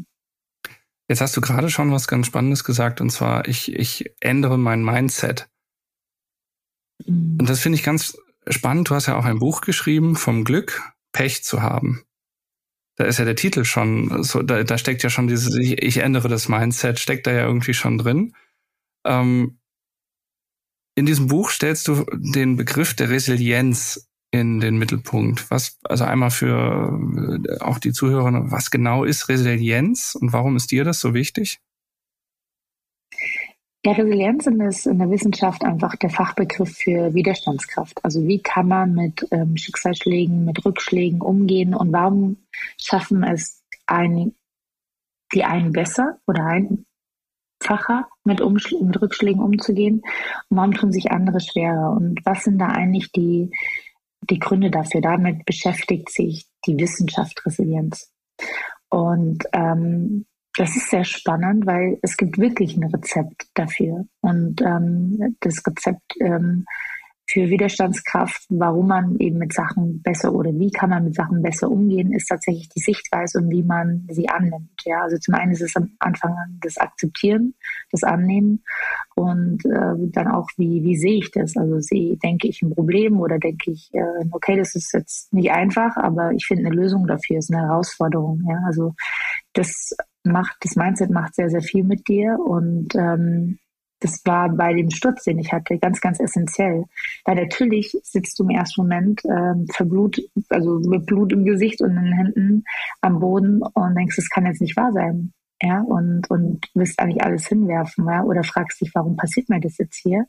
Jetzt hast du gerade schon was ganz Spannendes gesagt, und zwar, ich, ich ändere mein Mindset. Mhm. Und das finde ich ganz spannend. Du hast ja auch ein Buch geschrieben, vom Glück, Pech zu haben. da ist ja der Titel schon, so, da, da steckt ja schon dieses, ich, ich ändere das Mindset, steckt da ja irgendwie schon drin. Ähm, in diesem Buch stellst du den Begriff der Resilienz in den Mittelpunkt. Was, also einmal für äh, auch die Zuhörer, was genau ist Resilienz und warum ist dir das so wichtig? Ja, Resilienz ist in der Wissenschaft einfach der Fachbegriff für Widerstandskraft. Also wie kann man mit ähm, Schicksalsschlägen, mit Rückschlägen umgehen und warum schaffen es ein, die einen besser oder einfacher mit, mit Rückschlägen umzugehen und warum tun sich andere schwerer und was sind da eigentlich die, die Gründe dafür? Damit beschäftigt sich die Wissenschaft Resilienz. Und ähm, das ist sehr spannend, weil es gibt wirklich ein Rezept dafür. Und ähm, das Rezept ähm, für Widerstandskraft, warum man eben mit Sachen besser oder wie kann man mit Sachen besser umgehen, ist tatsächlich die Sichtweise und wie man sie annimmt. Ja, also zum einen ist es am Anfang das Akzeptieren, das Annehmen und äh, dann auch, wie, wie sehe ich das? Also sehe, denke ich ein Problem oder denke ich, äh, okay, das ist jetzt nicht einfach, aber ich finde eine Lösung dafür, ist eine Herausforderung. Ja, also das macht, das Mindset macht sehr, sehr viel mit dir und ähm, das war bei dem Sturz, den ich hatte, ganz, ganz essentiell. Weil natürlich sitzt du im ersten Moment ähm, verblut, also mit Blut im Gesicht und in den Händen am Boden und denkst, das kann jetzt nicht wahr sein. Ja, und, und willst eigentlich alles hinwerfen, ja, oder fragst dich, warum passiert mir das jetzt hier?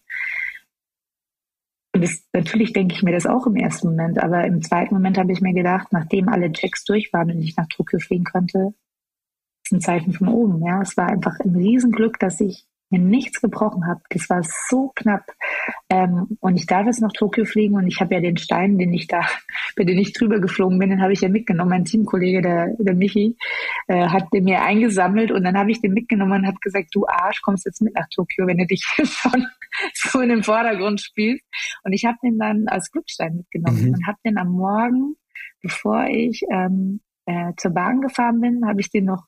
Und das, natürlich denke ich mir das auch im ersten Moment, aber im zweiten Moment habe ich mir gedacht, nachdem alle Checks durch waren und ich nach Tokio fliegen konnte, ist ein Zeichen von oben. Ja, es war einfach ein Riesenglück, dass ich mir nichts gebrochen habe. Das war so knapp. Ähm, und ich darf jetzt nach Tokio fliegen und ich habe ja den Stein, den ich da, bei dem ich drüber geflogen bin, den habe ich ja mitgenommen. Mein Teamkollege, der, der Michi, äh, hat den mir eingesammelt und dann habe ich den mitgenommen und habe gesagt, du Arsch, kommst jetzt mit nach Tokio, wenn du dich schon so in den Vordergrund spielst. Und ich habe den dann als Glückstein mitgenommen mhm. und habe den am Morgen, bevor ich ähm, äh, zur Bahn gefahren bin, habe ich den noch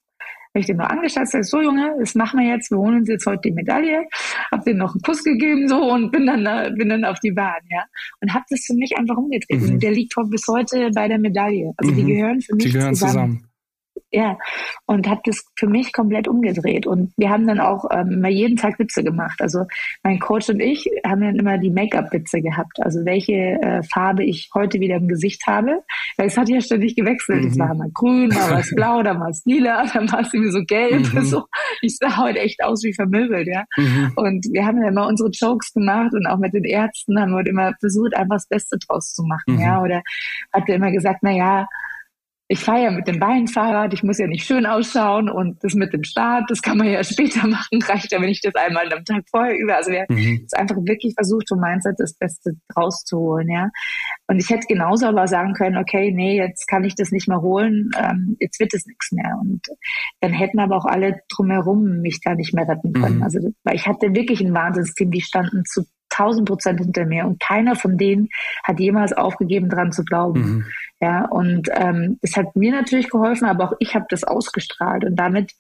habe ich den noch angeschaut, sag, so Junge, das machen wir jetzt, wir holen uns jetzt heute die Medaille, habe den noch einen Kuss gegeben so und bin dann da, bin dann auf die Bahn, ja. Und habe das für mich einfach umgedreht. Mhm. Der liegt bis heute bei der Medaille. Also mhm. die gehören für mich die gehören zusammen. zusammen ja, und habe das für mich komplett umgedreht. Und wir haben dann auch ähm, immer jeden Tag Witze gemacht. Also mein Coach und ich haben dann immer die Make-up-Witze gehabt. Also welche äh, Farbe ich heute wieder im Gesicht habe. Weil es hat ja ständig gewechselt. Mhm. Es war mal grün, mal war es blau, dann war es lila, dann war es irgendwie so gelb. Mhm. So. Ich sah heute echt aus wie vermöbelt, ja. Mhm. Und wir haben ja immer unsere Jokes gemacht und auch mit den Ärzten haben wir immer versucht, einfach das Beste draus zu machen, ja. Mhm. Oder hat er immer gesagt, na ja, ich fahre ja mit dem Beinfahrrad, ich muss ja nicht schön ausschauen und das mit dem Start, das kann man ja später machen, reicht ja, wenn ich das einmal am Tag vorher übe. Also wir mhm. haben einfach wirklich versucht, vom Mindset das Beste rauszuholen, ja. Und ich hätte genauso aber sagen können, okay, nee, jetzt kann ich das nicht mehr holen, ähm, jetzt wird es nichts mehr. Und dann hätten aber auch alle drumherum mich da nicht mehr retten können. Mhm. Also, weil ich hatte wirklich ein Wahnsinnsteam, die standen zu 1000 Prozent hinter mir und keiner von denen hat jemals aufgegeben, dran zu glauben. Mhm. Ja, und ähm, es hat mir natürlich geholfen, aber auch ich habe das ausgestrahlt und damit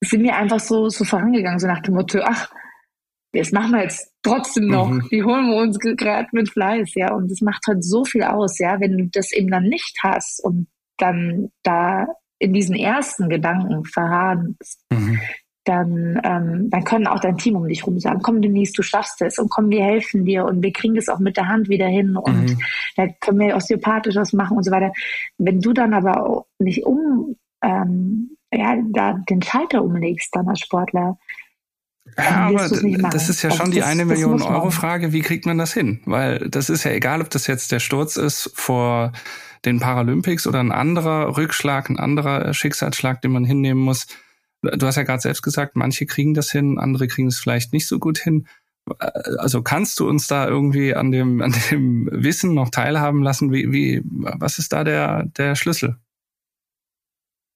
sind wir einfach so, so vorangegangen, so nach dem Motto, ach, das machen wir jetzt trotzdem noch, mhm. die holen wir uns gerade mit Fleiß, ja, und das macht halt so viel aus, ja, wenn du das eben dann nicht hast und dann da in diesen ersten Gedanken verharrst, mhm dann, ähm, dann können auch dein Team um dich rum sagen, komm Denise, du schaffst es und komm, wir helfen dir und wir kriegen das auch mit der Hand wieder hin und mhm. da können wir osteopathisch was machen und so weiter. Wenn du dann aber nicht um, ähm, ja, da den Schalter umlegst dann als Sportler, ja, aber das ist ja also schon die das, eine Million Euro Frage, wie kriegt man das hin? Weil das ist ja egal, ob das jetzt der Sturz ist vor den Paralympics oder ein anderer Rückschlag, ein anderer Schicksalsschlag, den man hinnehmen muss Du hast ja gerade selbst gesagt, manche kriegen das hin, andere kriegen es vielleicht nicht so gut hin. Also kannst du uns da irgendwie an dem, an dem Wissen noch teilhaben lassen? Wie, wie, was ist da der, der Schlüssel?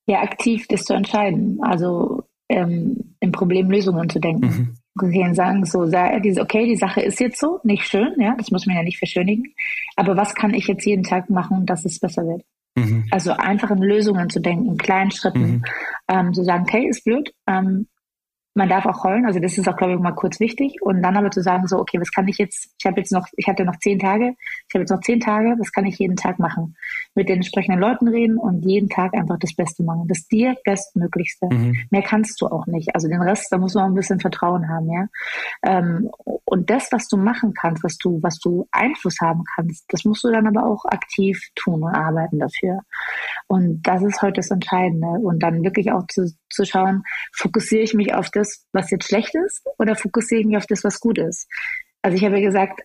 Ja, aktiv das zu entscheiden. Also ähm, in Problemlösungen zu denken. Mhm. Sagen, so, okay, die Sache ist jetzt so, nicht schön, ja, das muss man ja nicht verschönigen. Aber was kann ich jetzt jeden Tag machen, dass es besser wird? Mhm. Also einfach in Lösungen zu denken, in kleinen Schritten, mhm. ähm, zu sagen, okay, ist blöd, ähm, man darf auch heulen, also das ist auch, glaube ich, mal kurz wichtig. Und dann aber zu sagen, so, okay, was kann ich jetzt, ich habe jetzt noch, ich hatte noch zehn Tage, ich habe jetzt noch zehn Tage, was kann ich jeden Tag machen? Mit den entsprechenden Leuten reden und jeden Tag einfach das Beste machen. Das dir Bestmöglichste. Mhm. Mehr kannst du auch nicht. Also den Rest, da muss man auch ein bisschen Vertrauen haben, ja. Ähm, und das, was du machen kannst, was du, was du Einfluss haben kannst, das musst du dann aber auch aktiv tun und arbeiten dafür. Und das ist heute das Entscheidende. Und dann wirklich auch zu, zu schauen, fokussiere ich mich auf das, was jetzt schlecht ist, oder fokussiere ich mich auf das, was gut ist? Also ich habe ja gesagt,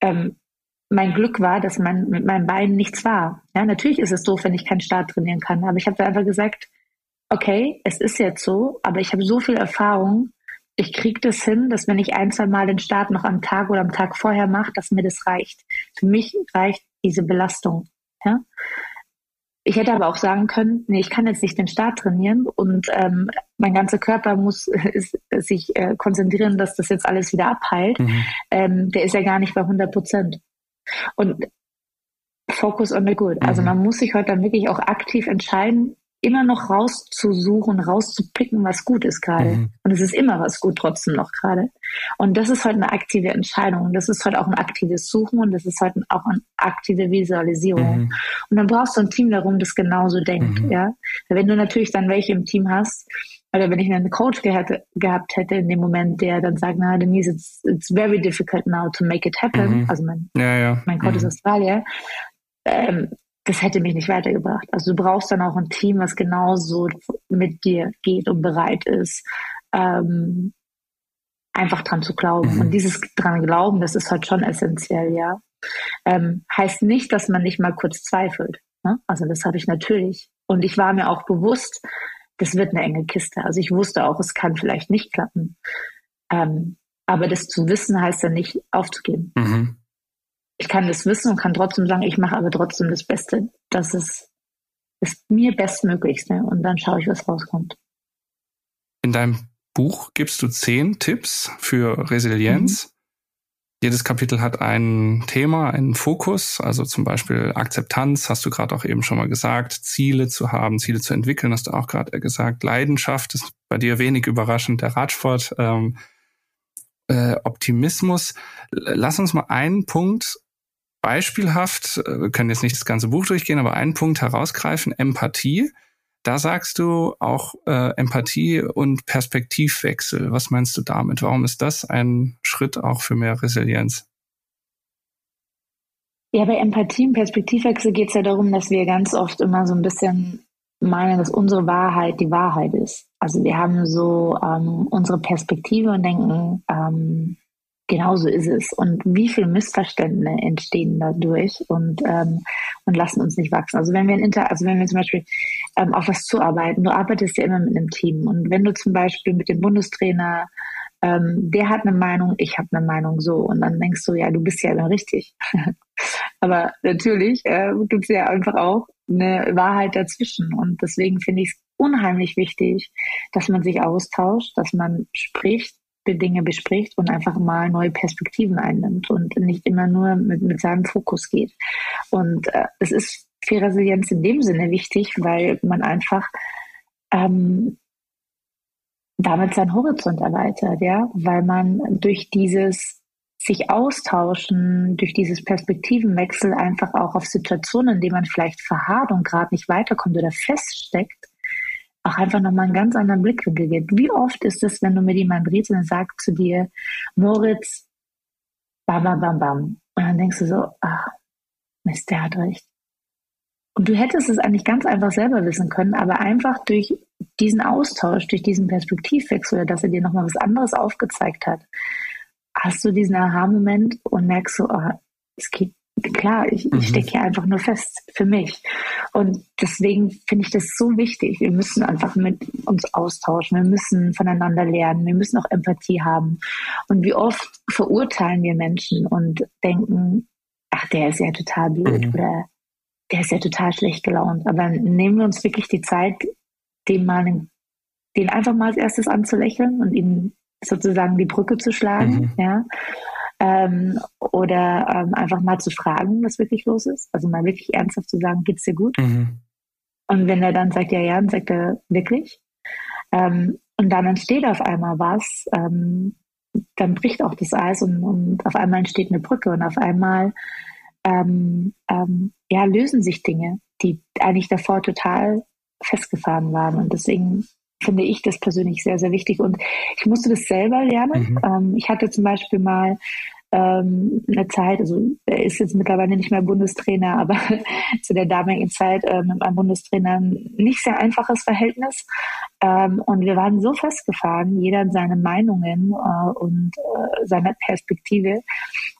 ähm, mein Glück war, dass man mit meinem Bein nichts war. Ja, natürlich ist es doof, wenn ich keinen Start trainieren kann, aber ich habe einfach gesagt, okay, es ist jetzt so, aber ich habe so viel Erfahrung, ich kriege das hin, dass wenn ich ein, zwei Mal den Start noch am Tag oder am Tag vorher mache, dass mir das reicht. Für mich reicht diese Belastung. Ja? Ich hätte aber auch sagen können, nee, ich kann jetzt nicht den Start trainieren und ähm, mein ganzer Körper muss ist, sich äh, konzentrieren, dass das jetzt alles wieder abheilt. Mhm. Ähm, der ist ja gar nicht bei 100 Prozent. Und Focus on the good. Also mhm. man muss sich heute dann wirklich auch aktiv entscheiden, immer noch rauszusuchen, rauszupicken, was gut ist gerade. Mhm. Und es ist immer was gut trotzdem noch gerade. Und das ist halt eine aktive Entscheidung. Und das ist halt auch ein aktives Suchen und das ist halt auch eine aktive Visualisierung. Mhm. Und dann brauchst du ein Team darum, das genauso denkt, mhm. ja. Wenn du natürlich dann welche im Team hast, oder wenn ich einen Coach gehabt, gehabt hätte in dem Moment, der dann sagt, na, Denise, it's, it's very difficult now to make it happen. Mhm. Also mein, ja, ja. mein Coach ist mhm. Australier. Ähm, das hätte mich nicht weitergebracht. Also du brauchst dann auch ein Team, was genauso mit dir geht und bereit ist, ähm, einfach dran zu glauben. Mhm. Und dieses dran glauben, das ist halt schon essentiell, ja. Ähm, heißt nicht, dass man nicht mal kurz zweifelt. Ne? Also das habe ich natürlich. Und ich war mir auch bewusst, das wird eine enge Kiste. Also ich wusste auch, es kann vielleicht nicht klappen. Ähm, aber das zu wissen heißt ja nicht aufzugeben. Mhm ich kann das wissen und kann trotzdem sagen, ich mache aber trotzdem das Beste. Das ist, ist mir bestmöglichste. Und dann schaue ich, was rauskommt. In deinem Buch gibst du zehn Tipps für Resilienz. Mhm. Jedes Kapitel hat ein Thema, einen Fokus, also zum Beispiel Akzeptanz, hast du gerade auch eben schon mal gesagt, Ziele zu haben, Ziele zu entwickeln, hast du auch gerade gesagt, Leidenschaft ist bei dir wenig überraschend, der Radsport, ähm, äh, Optimismus. Lass uns mal einen Punkt beispielhaft, äh, wir können jetzt nicht das ganze Buch durchgehen, aber einen Punkt herausgreifen, Empathie. Da sagst du auch äh, Empathie und Perspektivwechsel. Was meinst du damit? Warum ist das ein Schritt auch für mehr Resilienz? Ja, bei Empathie und Perspektivwechsel geht es ja darum, dass wir ganz oft immer so ein bisschen meinen, dass unsere Wahrheit die Wahrheit ist. Also wir haben so ähm, unsere Perspektive und denken, ähm, genauso ist es. Und wie viele Missverständnisse entstehen dadurch und, ähm, und lassen uns nicht wachsen. Also wenn wir in Inter, also wenn wir zum Beispiel ähm, auf was zuarbeiten, du arbeitest ja immer mit einem Team. Und wenn du zum Beispiel mit dem Bundestrainer ähm, der hat eine Meinung, ich habe eine Meinung so. Und dann denkst du, ja, du bist ja immer richtig. Aber natürlich äh, gibt es ja einfach auch eine Wahrheit dazwischen. Und deswegen finde ich es unheimlich wichtig, dass man sich austauscht, dass man spricht, Dinge bespricht und einfach mal neue Perspektiven einnimmt und nicht immer nur mit, mit seinem Fokus geht. Und äh, es ist für Resilienz in dem Sinne wichtig, weil man einfach ähm, damit seinen Horizont erweitert, ja, weil man durch dieses sich austauschen, durch dieses Perspektivenwechsel einfach auch auf Situationen, in denen man vielleicht verharrt und gerade nicht weiterkommt oder feststeckt, auch einfach nochmal einen ganz anderen Blickwinkel gibt. Wie oft ist es, wenn du mit jemandem redest und er sagt zu dir, Moritz, bam, bam, bam, bam. Und dann denkst du so, ach, Mist, der hat recht. Und du hättest es eigentlich ganz einfach selber wissen können, aber einfach durch diesen Austausch, durch diesen Perspektivwechsel, dass er dir nochmal was anderes aufgezeigt hat, hast du diesen Aha-Moment und merkst so, oh, es geht klar, ich, mhm. ich stecke hier einfach nur fest für mich. Und deswegen finde ich das so wichtig. Wir müssen einfach mit uns austauschen. Wir müssen voneinander lernen. Wir müssen auch Empathie haben. Und wie oft verurteilen wir Menschen und denken, ach, der ist ja total blöd mhm. oder der ist ja total schlecht gelaunt. Aber nehmen wir uns wirklich die Zeit, den mal, den einfach mal als erstes anzulächeln und ihm sozusagen die Brücke zu schlagen, mhm. ja ähm, oder ähm, einfach mal zu fragen, was wirklich los ist. Also mal wirklich ernsthaft zu sagen, geht's dir gut? Mhm. Und wenn er dann sagt, ja, ja, dann sagt er wirklich. Ähm, und dann entsteht auf einmal was, ähm, dann bricht auch das Eis und, und, auf einmal entsteht eine Brücke und auf einmal ähm, ähm, ja, lösen sich Dinge, die eigentlich davor total festgefahren waren. Und deswegen finde ich das persönlich sehr, sehr wichtig. Und ich musste das selber lernen. Mhm. Ähm, ich hatte zum Beispiel mal ähm, eine Zeit, also er ist jetzt mittlerweile nicht mehr Bundestrainer, aber zu der damaligen Zeit äh, mit meinem Bundestrainer ein nicht sehr einfaches Verhältnis. Ähm, und wir waren so festgefahren, jeder in seine Meinungen äh, und äh, seiner Perspektive,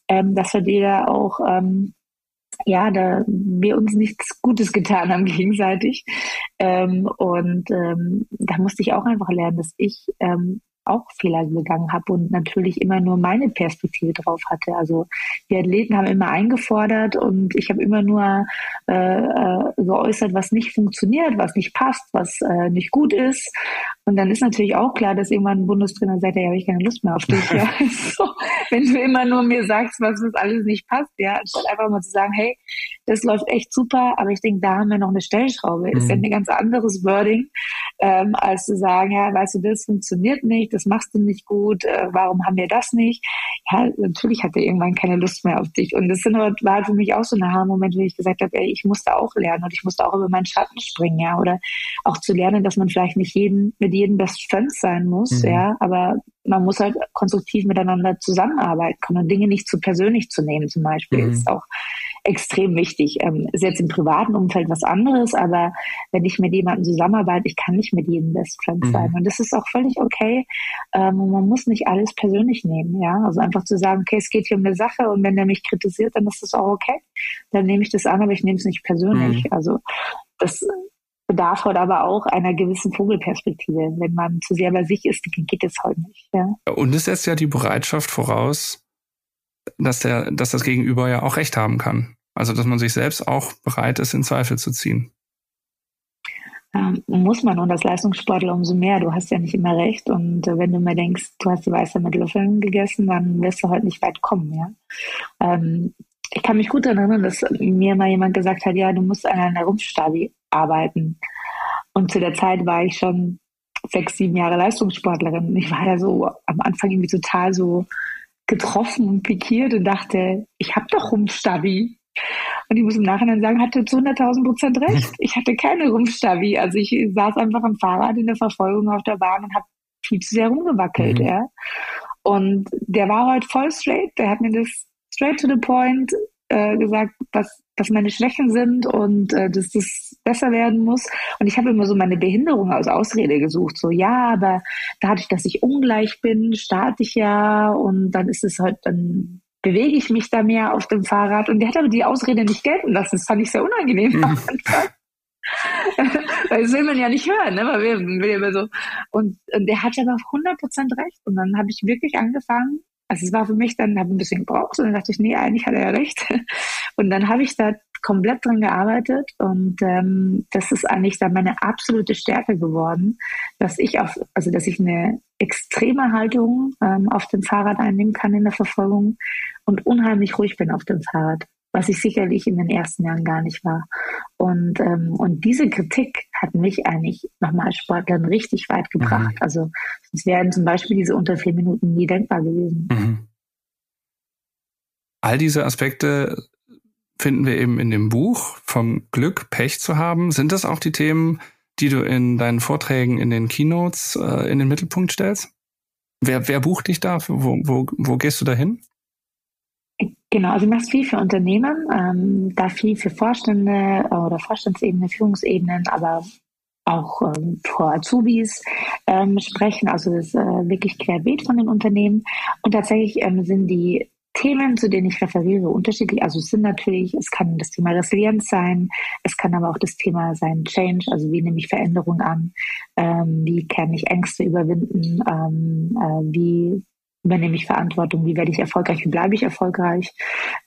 ähm, dass wir die da auch ähm, ja, da wir uns nichts Gutes getan haben gegenseitig. Ähm, und ähm, da musste ich auch einfach lernen, dass ich ähm, auch Fehler begangen habe und natürlich immer nur meine Perspektive drauf hatte. Also die Athleten haben immer eingefordert und ich habe immer nur äh, äh, geäußert, was nicht funktioniert, was nicht passt, was äh, nicht gut ist. Und dann ist natürlich auch klar, dass irgendwann ein Bundestrainer sagt, ja, habe ich keine Lust mehr auf dich. ja. so, wenn du immer nur mir sagst, was, was alles nicht passt, ja, anstatt einfach mal zu sagen, hey, das läuft echt super, aber ich denke, da haben wir noch eine Stellschraube. Mhm. Ist ja mhm. ein ganz anderes Wording, ähm, als zu sagen, ja, weißt du, das funktioniert nicht, das machst du nicht gut, äh, warum haben wir das nicht? Ja, natürlich hatte irgendwann keine Lust mehr auf dich. Und das sind, war halt für mich auch so ein Aha-Moment, wo ich gesagt habe, ey, ich musste auch lernen und ich musste auch über meinen Schatten springen, ja, oder auch zu lernen, dass man vielleicht nicht jeden mit jedem Best Friends sein muss, mhm. ja, aber man muss halt konstruktiv miteinander zusammenarbeiten können und Dinge nicht zu persönlich zu nehmen, zum Beispiel, mhm. ist auch extrem wichtig. Ähm, ist jetzt im privaten Umfeld was anderes, aber wenn ich mit jemandem zusammenarbeite, ich kann nicht mit jedem Best Friend mhm. sein. Und das ist auch völlig okay. Ähm, man muss nicht alles persönlich nehmen, ja. Also einfach zu sagen, okay, es geht hier um eine Sache und wenn der mich kritisiert, dann ist das auch okay. Dann nehme ich das an, aber ich nehme es nicht persönlich. Mhm. Also das bedarf heute aber auch einer gewissen Vogelperspektive. Wenn man zu sehr bei sich ist, dann geht es heute nicht. Ja. Und es setzt ja die Bereitschaft voraus, dass der, dass das Gegenüber ja auch Recht haben kann. Also dass man sich selbst auch bereit ist, in Zweifel zu ziehen. Ähm, muss man und als Leistungssportler umso mehr. Du hast ja nicht immer recht und äh, wenn du mir denkst, du hast die Weiße mit Löffeln gegessen, dann wirst du heute nicht weit kommen. Ja? Ähm, ich kann mich gut erinnern, dass mir mal jemand gesagt hat, ja, du musst an einer Rumpfstabi arbeiten. Und zu der Zeit war ich schon sechs, sieben Jahre Leistungssportlerin. Ich war ja so am Anfang irgendwie total so getroffen und pikiert und dachte, ich habe doch Rumpfstabi. Und ich muss im Nachhinein sagen, hatte zu 100.000 Prozent recht. Ich hatte keine Rumpfstabi. Also ich saß einfach am Fahrrad in der Verfolgung auf der Bahn und habe viel zu sehr rumgewackelt. Mhm. Ja. Und der war heute voll straight. Der hat mir das straight to the point äh, gesagt, was, was meine Schwächen sind und äh, dass das besser werden muss. Und ich habe immer so meine Behinderung als Ausrede gesucht. So, ja, aber dadurch, dass ich ungleich bin, starte ich ja und dann ist es halt, dann bewege ich mich da mehr auf dem Fahrrad. Und der hat aber die Ausrede nicht gelten lassen. Das fand ich sehr unangenehm mhm. Weil das will man ja nicht hören, ne? Weil wir, wir immer so. Und, und der hat ja noch 100% recht. Und dann habe ich wirklich angefangen, also es war für mich dann, habe ein bisschen gebraucht und dann dachte ich, nee, eigentlich hat er ja recht. Und dann habe ich da komplett dran gearbeitet und ähm, das ist eigentlich dann meine absolute Stärke geworden, dass ich auf, also dass ich eine extreme Haltung ähm, auf dem Fahrrad einnehmen kann in der Verfolgung und unheimlich ruhig bin auf dem Fahrrad was ich sicherlich in den ersten Jahren gar nicht war. Und, ähm, und diese Kritik hat mich eigentlich nochmal als Sportlerin richtig weit gebracht. Mhm. Also es wären zum Beispiel diese unter vier Minuten nie denkbar gewesen. Mhm. All diese Aspekte finden wir eben in dem Buch vom Glück, Pech zu haben. Sind das auch die Themen, die du in deinen Vorträgen, in den Keynotes äh, in den Mittelpunkt stellst? Wer, wer bucht dich da? Wo, wo, wo gehst du da hin? Genau, also ich mache viel für Unternehmen, ähm, da viel für Vorstände oder Vorstandsebene, Führungsebenen, aber auch ähm, vor Azubis ähm, sprechen, also das ist äh, wirklich querbeet von den Unternehmen. Und tatsächlich ähm, sind die Themen, zu denen ich referiere, unterschiedlich. Also es sind natürlich, es kann das Thema Resilienz sein, es kann aber auch das Thema sein Change, also wie nehme ich Veränderung an, ähm, wie kann ich Ängste überwinden, ähm, äh, wie übernehme ich Verantwortung, wie werde ich erfolgreich, wie bleibe ich erfolgreich.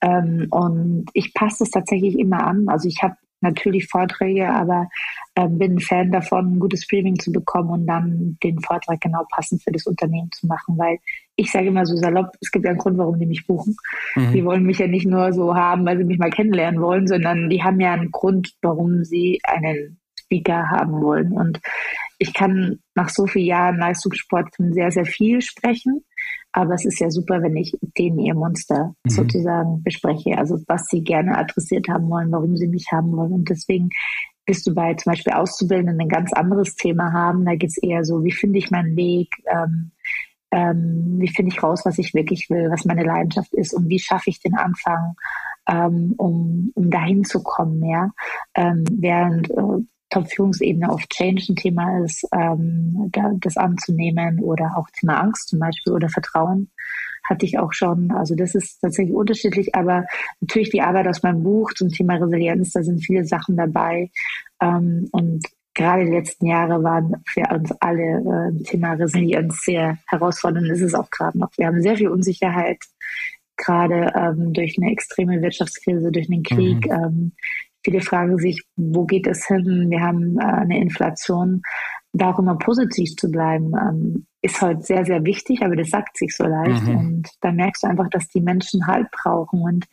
Ähm, und ich passe es tatsächlich immer an. Also ich habe natürlich Vorträge, aber äh, bin ein Fan davon, ein gutes Streaming zu bekommen und dann den Vortrag genau passend für das Unternehmen zu machen, weil ich sage immer so salopp, es gibt ja einen Grund, warum die mich buchen. Mhm. Die wollen mich ja nicht nur so haben, weil sie mich mal kennenlernen wollen, sondern die haben ja einen Grund, warum sie einen Speaker haben wollen. Und ich kann nach so vielen Jahren Leistungssport von sehr, sehr viel sprechen. Aber es ist ja super, wenn ich den ihr Monster mhm. sozusagen bespreche. Also was sie gerne adressiert haben wollen, warum sie mich haben wollen. Und deswegen bist du bei zum Beispiel Auszubildenden ein ganz anderes Thema haben. Da geht es eher so, wie finde ich meinen Weg, ähm, ähm, wie finde ich raus, was ich wirklich will, was meine Leidenschaft ist und wie schaffe ich den Anfang, ähm, um, um dahin zu kommen, ja. Ähm, während äh, Top-Führungsebene oft Change ein Thema ist, ähm, da, das anzunehmen oder auch Thema Angst zum Beispiel oder Vertrauen hatte ich auch schon. Also das ist tatsächlich unterschiedlich, aber natürlich die Arbeit aus meinem Buch zum Thema Resilienz, da sind viele Sachen dabei. Ähm, und gerade die letzten Jahre waren für uns alle äh, Thema Resilienz sehr herausfordernd. Ist es auch gerade noch. Wir haben sehr viel Unsicherheit, gerade ähm, durch eine extreme Wirtschaftskrise, durch den Krieg. Mhm. Ähm, viele fragen sich, wo geht es hin? Wir haben äh, eine Inflation. Da auch immer positiv zu bleiben, ähm, ist heute sehr, sehr wichtig, aber das sagt sich so leicht. Mhm. Und da merkst du einfach, dass die Menschen Halt brauchen und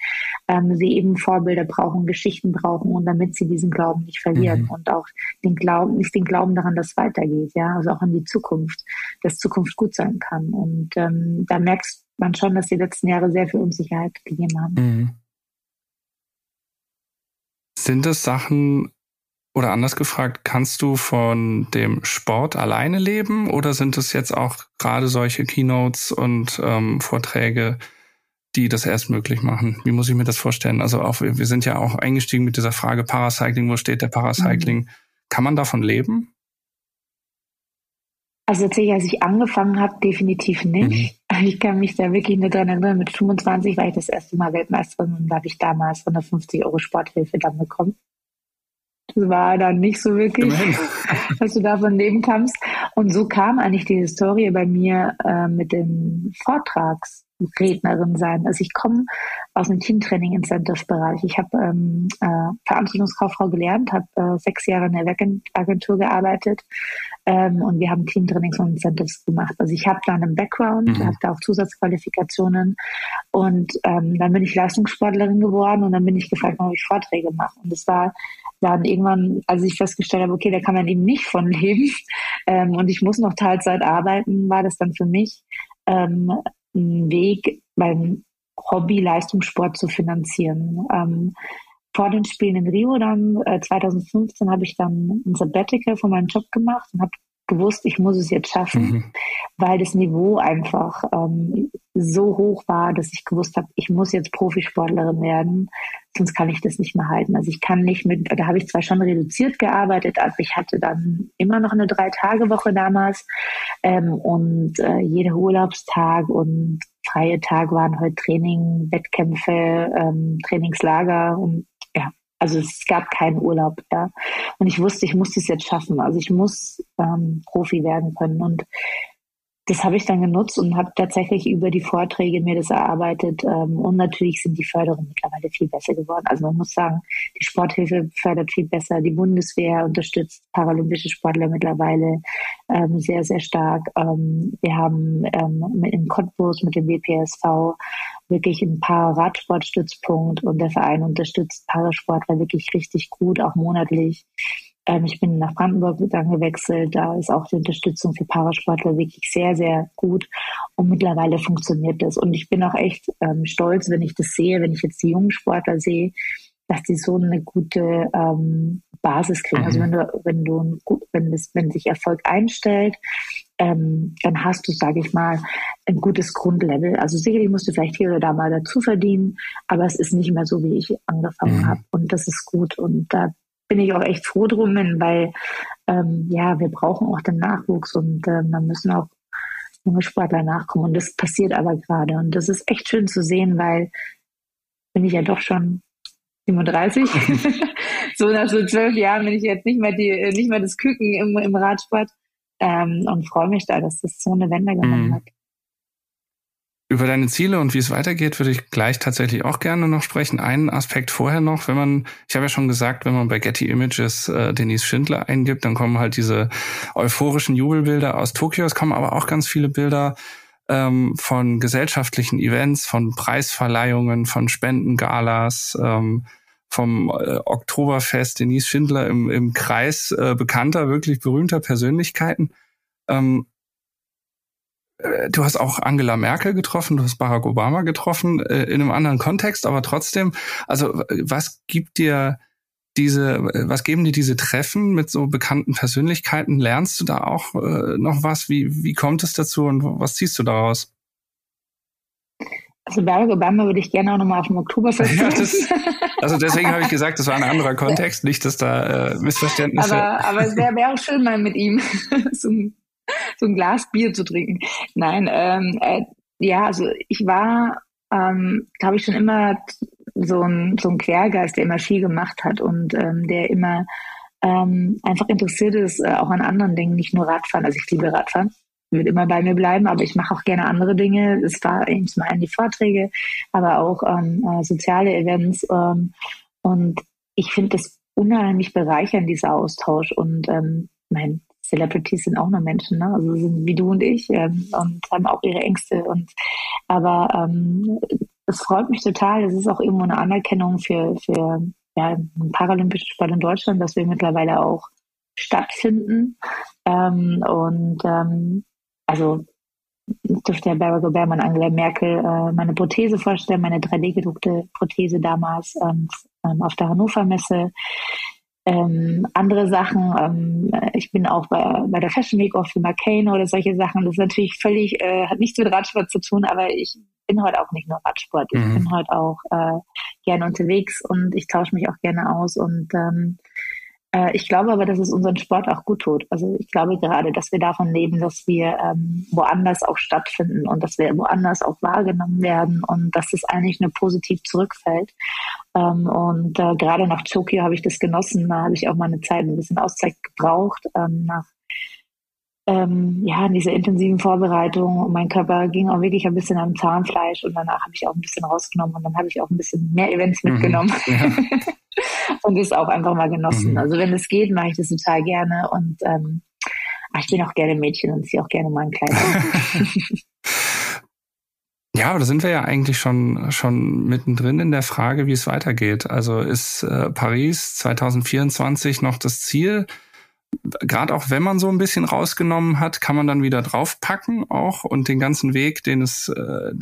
ähm, sie eben Vorbilder brauchen, Geschichten brauchen und damit sie diesen Glauben nicht verlieren mhm. und auch den Glauben, nicht den Glauben daran, dass es weitergeht, ja, also auch in die Zukunft, dass Zukunft gut sein kann. Und ähm, da merkst man schon, dass die letzten Jahre sehr viel Unsicherheit gegeben haben. Mhm. Sind es Sachen, oder anders gefragt, kannst du von dem Sport alleine leben oder sind es jetzt auch gerade solche Keynotes und ähm, Vorträge, die das erst möglich machen? Wie muss ich mir das vorstellen? Also auch wir sind ja auch eingestiegen mit dieser Frage Paracycling, wo steht der Paracycling? Mhm. Kann man davon leben? Also tatsächlich, als ich angefangen habe, definitiv nicht. Mhm. Ich kann mich da wirklich nur dran erinnern, mit 25 war ich das erste Mal Weltmeisterin und da habe ich damals 150 Euro Sporthilfe dann bekommen. Das war dann nicht so wirklich, dass du davon leben kannst. Und so kam eigentlich die Historie bei mir äh, mit den Vortragsrednerin sein. Also ich komme aus dem Teamtraining Incentive-Bereich. Ich habe ähm, äh, Veranstaltungskauffrau gelernt, habe äh, sechs Jahre in der Werkagentur gearbeitet ähm, und wir haben Teamtrainings und Incentives gemacht. Also ich habe da einen Background, mhm. habe da auch Zusatzqualifikationen und ähm, dann bin ich Leistungssportlerin geworden und dann bin ich gefragt, ob ich Vorträge mache. Und das war dann irgendwann, als ich festgestellt habe, okay, da kann man eben nicht von leben ähm, und ich muss noch Teilzeit arbeiten, war das dann für mich ähm, ein Weg, mein Hobby Leistungssport zu finanzieren. Ähm, vor den Spielen in Rio dann, äh, 2015, habe ich dann ein Sabbatical von meinem Job gemacht und habe gewusst, ich muss es jetzt schaffen, mhm. weil das Niveau einfach ähm, so hoch war, dass ich gewusst habe, ich muss jetzt Profisportlerin werden, sonst kann ich das nicht mehr halten. Also ich kann nicht mit, da habe ich zwar schon reduziert gearbeitet, aber ich hatte dann immer noch eine Drei-Tage-Woche damals ähm, und äh, jeder Urlaubstag und freie Tag waren heute Training, Wettkämpfe, ähm, Trainingslager und also es gab keinen Urlaub, ja. Und ich wusste, ich muss das jetzt schaffen. Also ich muss ähm, Profi werden können. Und das habe ich dann genutzt und habe tatsächlich über die Vorträge mir das erarbeitet. Ähm, und natürlich sind die Förderungen mittlerweile viel besser geworden. Also man muss sagen, die Sporthilfe fördert viel besser. Die Bundeswehr unterstützt paralympische Sportler mittlerweile ähm, sehr, sehr stark. Ähm, wir haben ähm, in Cottbus mit dem WPSV wirklich ein Para-Radsportstützpunkt und der Verein unterstützt Parasportler wirklich richtig gut, auch monatlich. Ähm, ich bin nach Brandenburg dann gewechselt. Da ist auch die Unterstützung für Parasportler wirklich sehr, sehr gut. Und mittlerweile funktioniert das. Und ich bin auch echt ähm, stolz, wenn ich das sehe, wenn ich jetzt die jungen Sportler sehe, dass die so eine gute ähm, Basis kriegen. Also mhm. Also wenn du, wenn du, wenn das, wenn sich Erfolg einstellt, ähm, dann hast du, sage ich mal, ein gutes Grundlevel. Also sicherlich musst du vielleicht hier oder da mal dazu verdienen, aber es ist nicht mehr so, wie ich angefangen mhm. habe. Und das ist gut. Und da bin ich auch echt froh drum, weil ähm, ja, wir brauchen auch den Nachwuchs und äh, da müssen auch junge Sportler nachkommen. Und das passiert aber gerade. Und das ist echt schön zu sehen, weil bin ich ja doch schon 37. so nach so zwölf Jahren bin ich jetzt nicht mehr die, nicht mehr das Küken im, im Radsport ähm, und freue mich da, dass das so eine Wende genommen mhm. hat. Über deine Ziele und wie es weitergeht, würde ich gleich tatsächlich auch gerne noch sprechen. Einen Aspekt vorher noch, wenn man, ich habe ja schon gesagt, wenn man bei Getty Images äh, Denise Schindler eingibt, dann kommen halt diese euphorischen Jubelbilder aus Tokio. Es kommen aber auch ganz viele Bilder ähm, von gesellschaftlichen Events, von Preisverleihungen, von Spendengalas, ähm, vom äh, Oktoberfest, Denise Schindler im, im Kreis äh, bekannter, wirklich berühmter Persönlichkeiten. Ähm, äh, du hast auch Angela Merkel getroffen, du hast Barack Obama getroffen, äh, in einem anderen Kontext, aber trotzdem, also was gibt dir diese, was geben dir diese Treffen mit so bekannten Persönlichkeiten? Lernst du da auch äh, noch was? Wie, wie kommt es dazu und was ziehst du daraus? Also Barack Obama würde ich gerne auch nochmal auf dem Oktoberfest ja, das, Also deswegen habe ich gesagt, das war ein anderer Kontext, nicht, dass da äh, Missverständnisse. Aber, aber es wäre wär auch schön, mal mit ihm so, ein, so ein Glas Bier zu trinken. Nein, ähm, äh, ja, also ich war, ähm, glaube ich, schon immer so ein, so ein Quergeist, der immer viel gemacht hat und ähm, der immer ähm, einfach interessiert ist, äh, auch an anderen Dingen, nicht nur Radfahren. Also ich liebe Radfahren, wird immer bei mir bleiben, aber ich mache auch gerne andere Dinge. Es war eben zum einen die Vorträge, aber auch ähm, äh, soziale Events. Ähm, und ich finde das unheimlich bereichernd, dieser Austausch. Und ähm, mein Celebrities sind auch nur Menschen, ne? also sind wie du und ich ähm, und haben auch ihre Ängste. Und aber ähm, es freut mich total. Es ist auch irgendwo eine Anerkennung für, für ja, den paralympischen Sport in Deutschland, dass wir mittlerweile auch stattfinden. Ähm, und ähm, also durfte ja Barack Obama und Angela Merkel äh, meine Prothese vorstellen, meine 3D-gedruckte Prothese damals ähm, ähm, auf der Hannover Messe. Ähm, andere Sachen, ähm, ich bin auch bei, bei der Fashion Week of McCain oder solche Sachen. Das ist natürlich völlig, äh, hat nichts mit Radsport zu tun, aber ich bin heute auch nicht nur Radsport. Ich mhm. bin heute auch äh, gerne unterwegs und ich tausche mich auch gerne aus und ähm, äh, ich glaube aber, dass es unseren Sport auch gut tut. Also ich glaube gerade, dass wir davon leben, dass wir ähm, woanders auch stattfinden und dass wir woanders auch wahrgenommen werden und dass es eigentlich nur positiv zurückfällt. Ähm, und äh, gerade nach Tokio habe ich das genossen. Da habe ich auch mal eine Zeit ein bisschen Auszeit gebraucht ähm, nach ähm, ja, in dieser intensiven Vorbereitung und mein Körper ging auch wirklich ein bisschen am Zahnfleisch und danach habe ich auch ein bisschen rausgenommen und dann habe ich auch ein bisschen mehr Events mhm. mitgenommen mhm, ja. und das auch einfach mal genossen. Mhm. Also wenn es geht, mache ich das total gerne und ähm, ich bin auch gerne Mädchen und ziehe auch gerne mal ein Kleid Ja, aber da sind wir ja eigentlich schon, schon mittendrin in der Frage, wie es weitergeht. Also ist äh, Paris 2024 noch das Ziel? Gerade auch wenn man so ein bisschen rausgenommen hat, kann man dann wieder draufpacken auch und den ganzen Weg, den es, äh,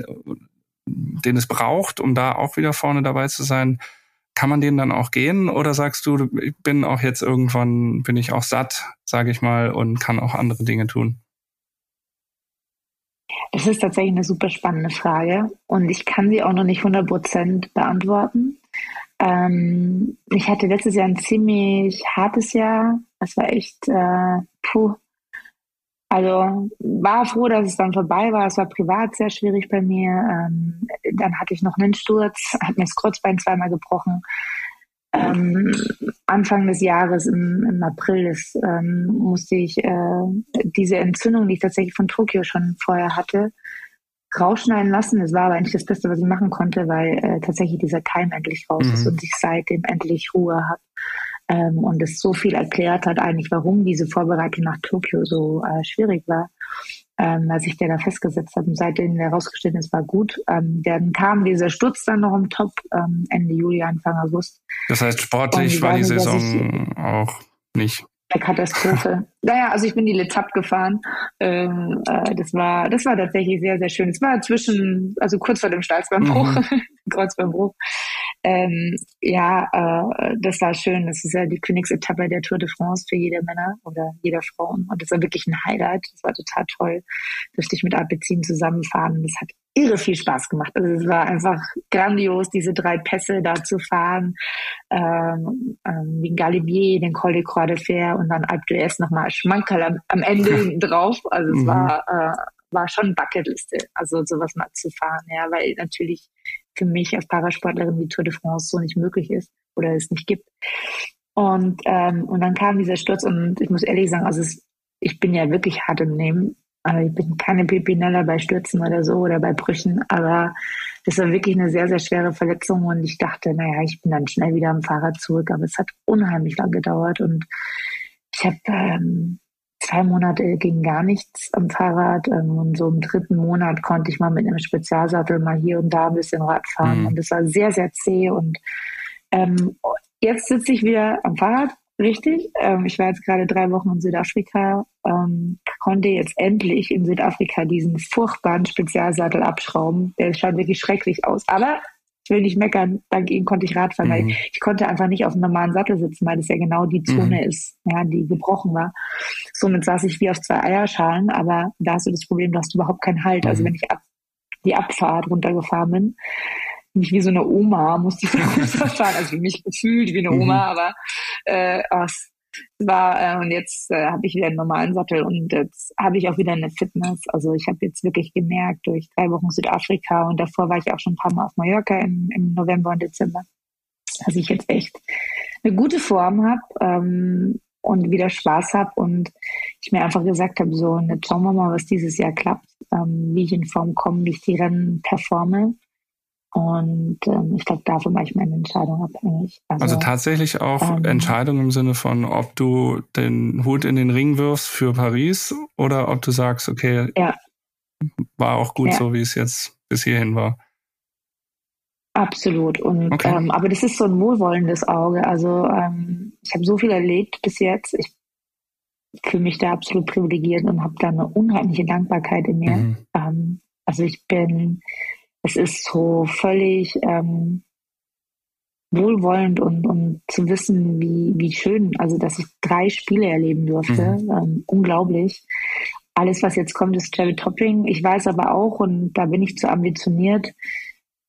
den es braucht, um da auch wieder vorne dabei zu sein, kann man den dann auch gehen? Oder sagst du, ich bin auch jetzt irgendwann, bin ich auch satt, sage ich mal, und kann auch andere Dinge tun? Das ist tatsächlich eine super spannende Frage und ich kann sie auch noch nicht 100 Prozent beantworten. Ähm, ich hatte letztes Jahr ein ziemlich hartes Jahr. Das war echt, äh, puh. Also war froh, dass es dann vorbei war. Es war privat sehr schwierig bei mir. Ähm, dann hatte ich noch einen Sturz, hat mir das Kreuzbein zweimal gebrochen. Ähm, Anfang des Jahres, im, im April, ist, ähm, musste ich äh, diese Entzündung, die ich tatsächlich von Tokio schon vorher hatte, rausschneiden lassen. Das war aber eigentlich das Beste, was ich machen konnte, weil äh, tatsächlich dieser Keim endlich raus mhm. ist und ich seitdem endlich Ruhe habe. Ähm, und es so viel erklärt hat eigentlich, warum diese Vorbereitung nach Tokio so äh, schwierig war, ähm, als ich der da festgesetzt habe. Und seitdem herausgestellt ist, war gut. Ähm, dann kam dieser Sturz dann noch im Top ähm, Ende Juli, Anfang August. Das heißt, sportlich war die Saison ich, auch nicht eine Katastrophe. naja, also ich bin die Letap gefahren. Ähm, äh, das war, das war tatsächlich sehr, sehr schön. Es war zwischen, also kurz vor dem Staatsbeinbruch, mhm. Kreuzbeinbruch. Ähm, ja, äh, das war schön. Das ist ja die Königsetappe der Tour de France für jede Männer oder jeder Frauen. Und das war wirklich ein Highlight. Das war total toll. Durfte ich mit Alpecin zusammenfahren. Das hat irre viel Spaß gemacht. Also es war einfach grandios, diese drei Pässe da zu fahren. Ähm, ähm, den Galibier, den Col de Croix de Fer und dann Alpe d'Huez nochmal Schmankerl am, am Ende drauf. Also es mhm. war, äh, war schon Bucketliste, also sowas mal zu fahren, ja, weil natürlich für mich als Parasportlerin die Tour de France so nicht möglich ist oder es nicht gibt. Und, ähm, und dann kam dieser Sturz und ich muss ehrlich sagen, also es, ich bin ja wirklich hart im Nehmen. Also ich bin keine Pipinella bei Stürzen oder so oder bei Brüchen, aber das war wirklich eine sehr, sehr schwere Verletzung und ich dachte, naja, ich bin dann schnell wieder am Fahrrad zurück, aber es hat unheimlich lang gedauert und ich habe ähm, zwei Monate ging gar nichts am Fahrrad ähm, und so im dritten Monat konnte ich mal mit einem Spezialsattel mal hier und da ein bisschen Rad fahren mhm. und das war sehr, sehr zäh und Ähm, jetzt sitze ich wieder am Fahrrad, richtig. Ähm, ich war jetzt gerade drei Wochen in Südafrika, ähm, konnte jetzt endlich in Südafrika diesen furchtbaren Spezialsattel abschrauben. Der schaut wirklich schrecklich aus. Aber ich will nicht meckern, dank ihm konnte ich Radfahren, mhm. weil ich, konnte einfach nicht auf einem normalen Sattel sitzen, weil das ja genau die Zone mhm. ist, ja, die gebrochen war. Somit saß ich wie auf zwei Eierschalen, aber da hast du das Problem, du hast überhaupt keinen Halt. Also mhm. Also wenn ich ab, die Abfahrt runtergefahren bin, mich wie so eine Oma musste ich runterfahren, also mich gefühlt wie eine Oma, mhm. aber äh, oh, es war äh, und jetzt äh, habe ich wieder einen normalen Sattel und jetzt habe ich auch wieder eine Fitness. Also ich habe jetzt wirklich gemerkt durch drei Wochen Südafrika und davor war ich auch schon ein paar Mal auf Mallorca im, im November und Dezember, dass ich jetzt echt eine gute Form habe ähm, und wieder Spaß habe und ich mir einfach gesagt habe, so, jetzt schauen wir mal, was dieses Jahr klappt, ähm, wie ich in Form komme, wie ich die Rennen performe. Und ähm, ich glaube, davon mache ich meine Entscheidung abhängig. Also, also tatsächlich auch ähm, Entscheidung im Sinne von, ob du den Hut in den Ring wirfst für Paris oder ob du sagst, okay, ja. war auch gut ja. so, wie es jetzt bis hierhin war. Absolut. Und okay. ähm, aber das ist so ein wohlwollendes Auge. Also ähm, ich habe so viel erlebt bis jetzt. Ich fühle mich da absolut privilegiert und habe da eine unheimliche Dankbarkeit in mir. Mhm. Ähm, also ich bin es ist so völlig ähm, wohlwollend und, und zu wissen, wie, wie schön, also dass ich drei Spiele erleben durfte. Mhm. Ähm, unglaublich. Alles, was jetzt kommt, ist Cherry Topping. Ich weiß aber auch, und da bin ich zu ambitioniert,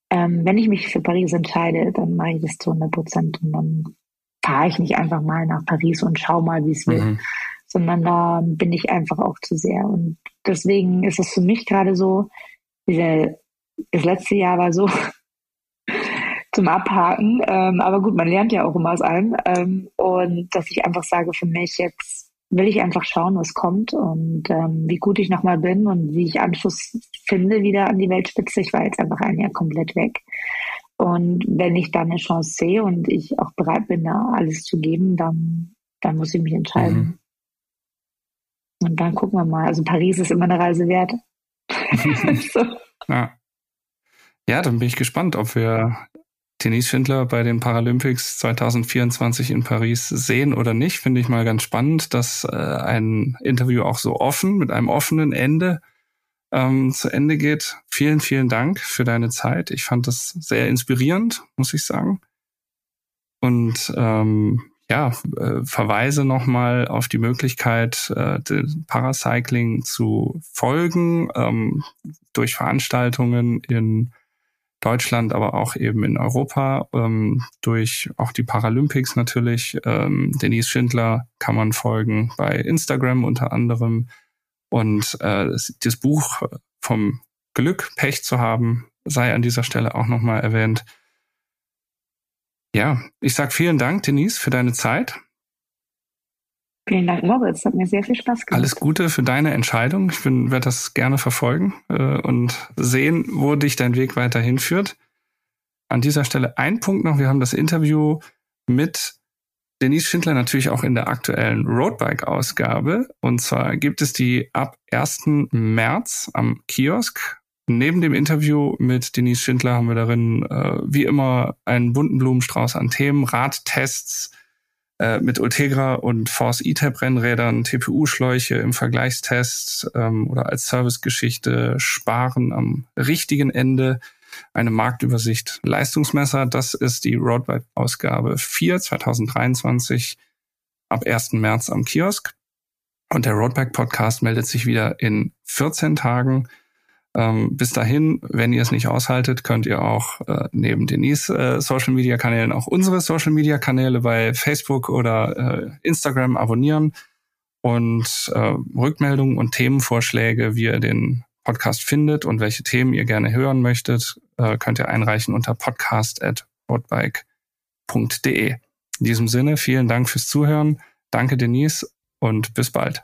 ähm, wenn ich mich für Paris entscheide, dann mache ich das zu 100 Prozent und dann fahre ich nicht einfach mal nach Paris und schau mal, wie es mhm. wird, sondern da bin ich einfach auch zu sehr. Und deswegen ist es für mich gerade so, diese das letzte Jahr war so zum Abhaken. Ähm, aber gut, man lernt ja auch immer aus allem. Ähm, und dass ich einfach sage, für mich jetzt will ich einfach schauen, was kommt und ähm, wie gut ich nochmal bin und wie ich Anschluss finde wieder an die Weltspitze. Ich war jetzt einfach ein Jahr komplett weg. Und wenn ich dann eine Chance sehe und ich auch bereit bin, da alles zu geben, dann, dann muss ich mich entscheiden. Mhm. Und dann gucken wir mal. Also Paris ist immer eine Reise wert. so. Ja. Ja, dann bin ich gespannt, ob wir Denise Schindler bei den Paralympics 2024 in Paris sehen oder nicht. Finde ich mal ganz spannend, dass äh, ein Interview auch so offen, mit einem offenen Ende ähm, zu Ende geht. Vielen, vielen Dank für deine Zeit. Ich fand das sehr inspirierend, muss ich sagen. Und ähm, ja, äh, verweise nochmal auf die Möglichkeit, äh, Paracycling zu folgen ähm, durch Veranstaltungen in Deutschland, aber auch eben in Europa, ähm, durch auch die Paralympics natürlich. Ähm, Denise Schindler kann man folgen bei Instagram unter anderem. Und äh, das, das Buch vom Glück, Pech zu haben, sei an dieser Stelle auch nochmal erwähnt. Ja, ich sag vielen Dank, Denise, für deine Zeit. Vielen Dank, Moritz. Hat mir sehr viel Spaß gemacht. Alles Gute für deine Entscheidung. Ich werde das gerne verfolgen äh, und sehen, wo dich dein Weg weiterhin führt. An dieser Stelle ein Punkt noch. Wir haben das Interview mit Denise Schindler natürlich auch in der aktuellen Roadbike-Ausgabe. Und zwar gibt es die ab 1. März am Kiosk. Neben dem Interview mit Denise Schindler haben wir darin äh, wie immer einen bunten Blumenstrauß an Themen, Radtests, äh, mit Ultegra und Force E-Type Rennrädern, TPU-Schläuche im Vergleichstest ähm, oder als Servicegeschichte sparen am richtigen Ende eine Marktübersicht Leistungsmesser. Das ist die Roadbike-Ausgabe 4 2023 ab 1. März am Kiosk. Und der Roadbike Podcast meldet sich wieder in 14 Tagen. Ähm, bis dahin, wenn ihr es nicht aushaltet, könnt ihr auch äh, neben Denise äh, Social Media Kanälen auch unsere Social Media Kanäle bei Facebook oder äh, Instagram abonnieren und äh, Rückmeldungen und Themenvorschläge, wie ihr den Podcast findet und welche Themen ihr gerne hören möchtet, äh, könnt ihr einreichen unter podcast@roadbike.de. In diesem Sinne, vielen Dank fürs Zuhören. Danke Denise und bis bald.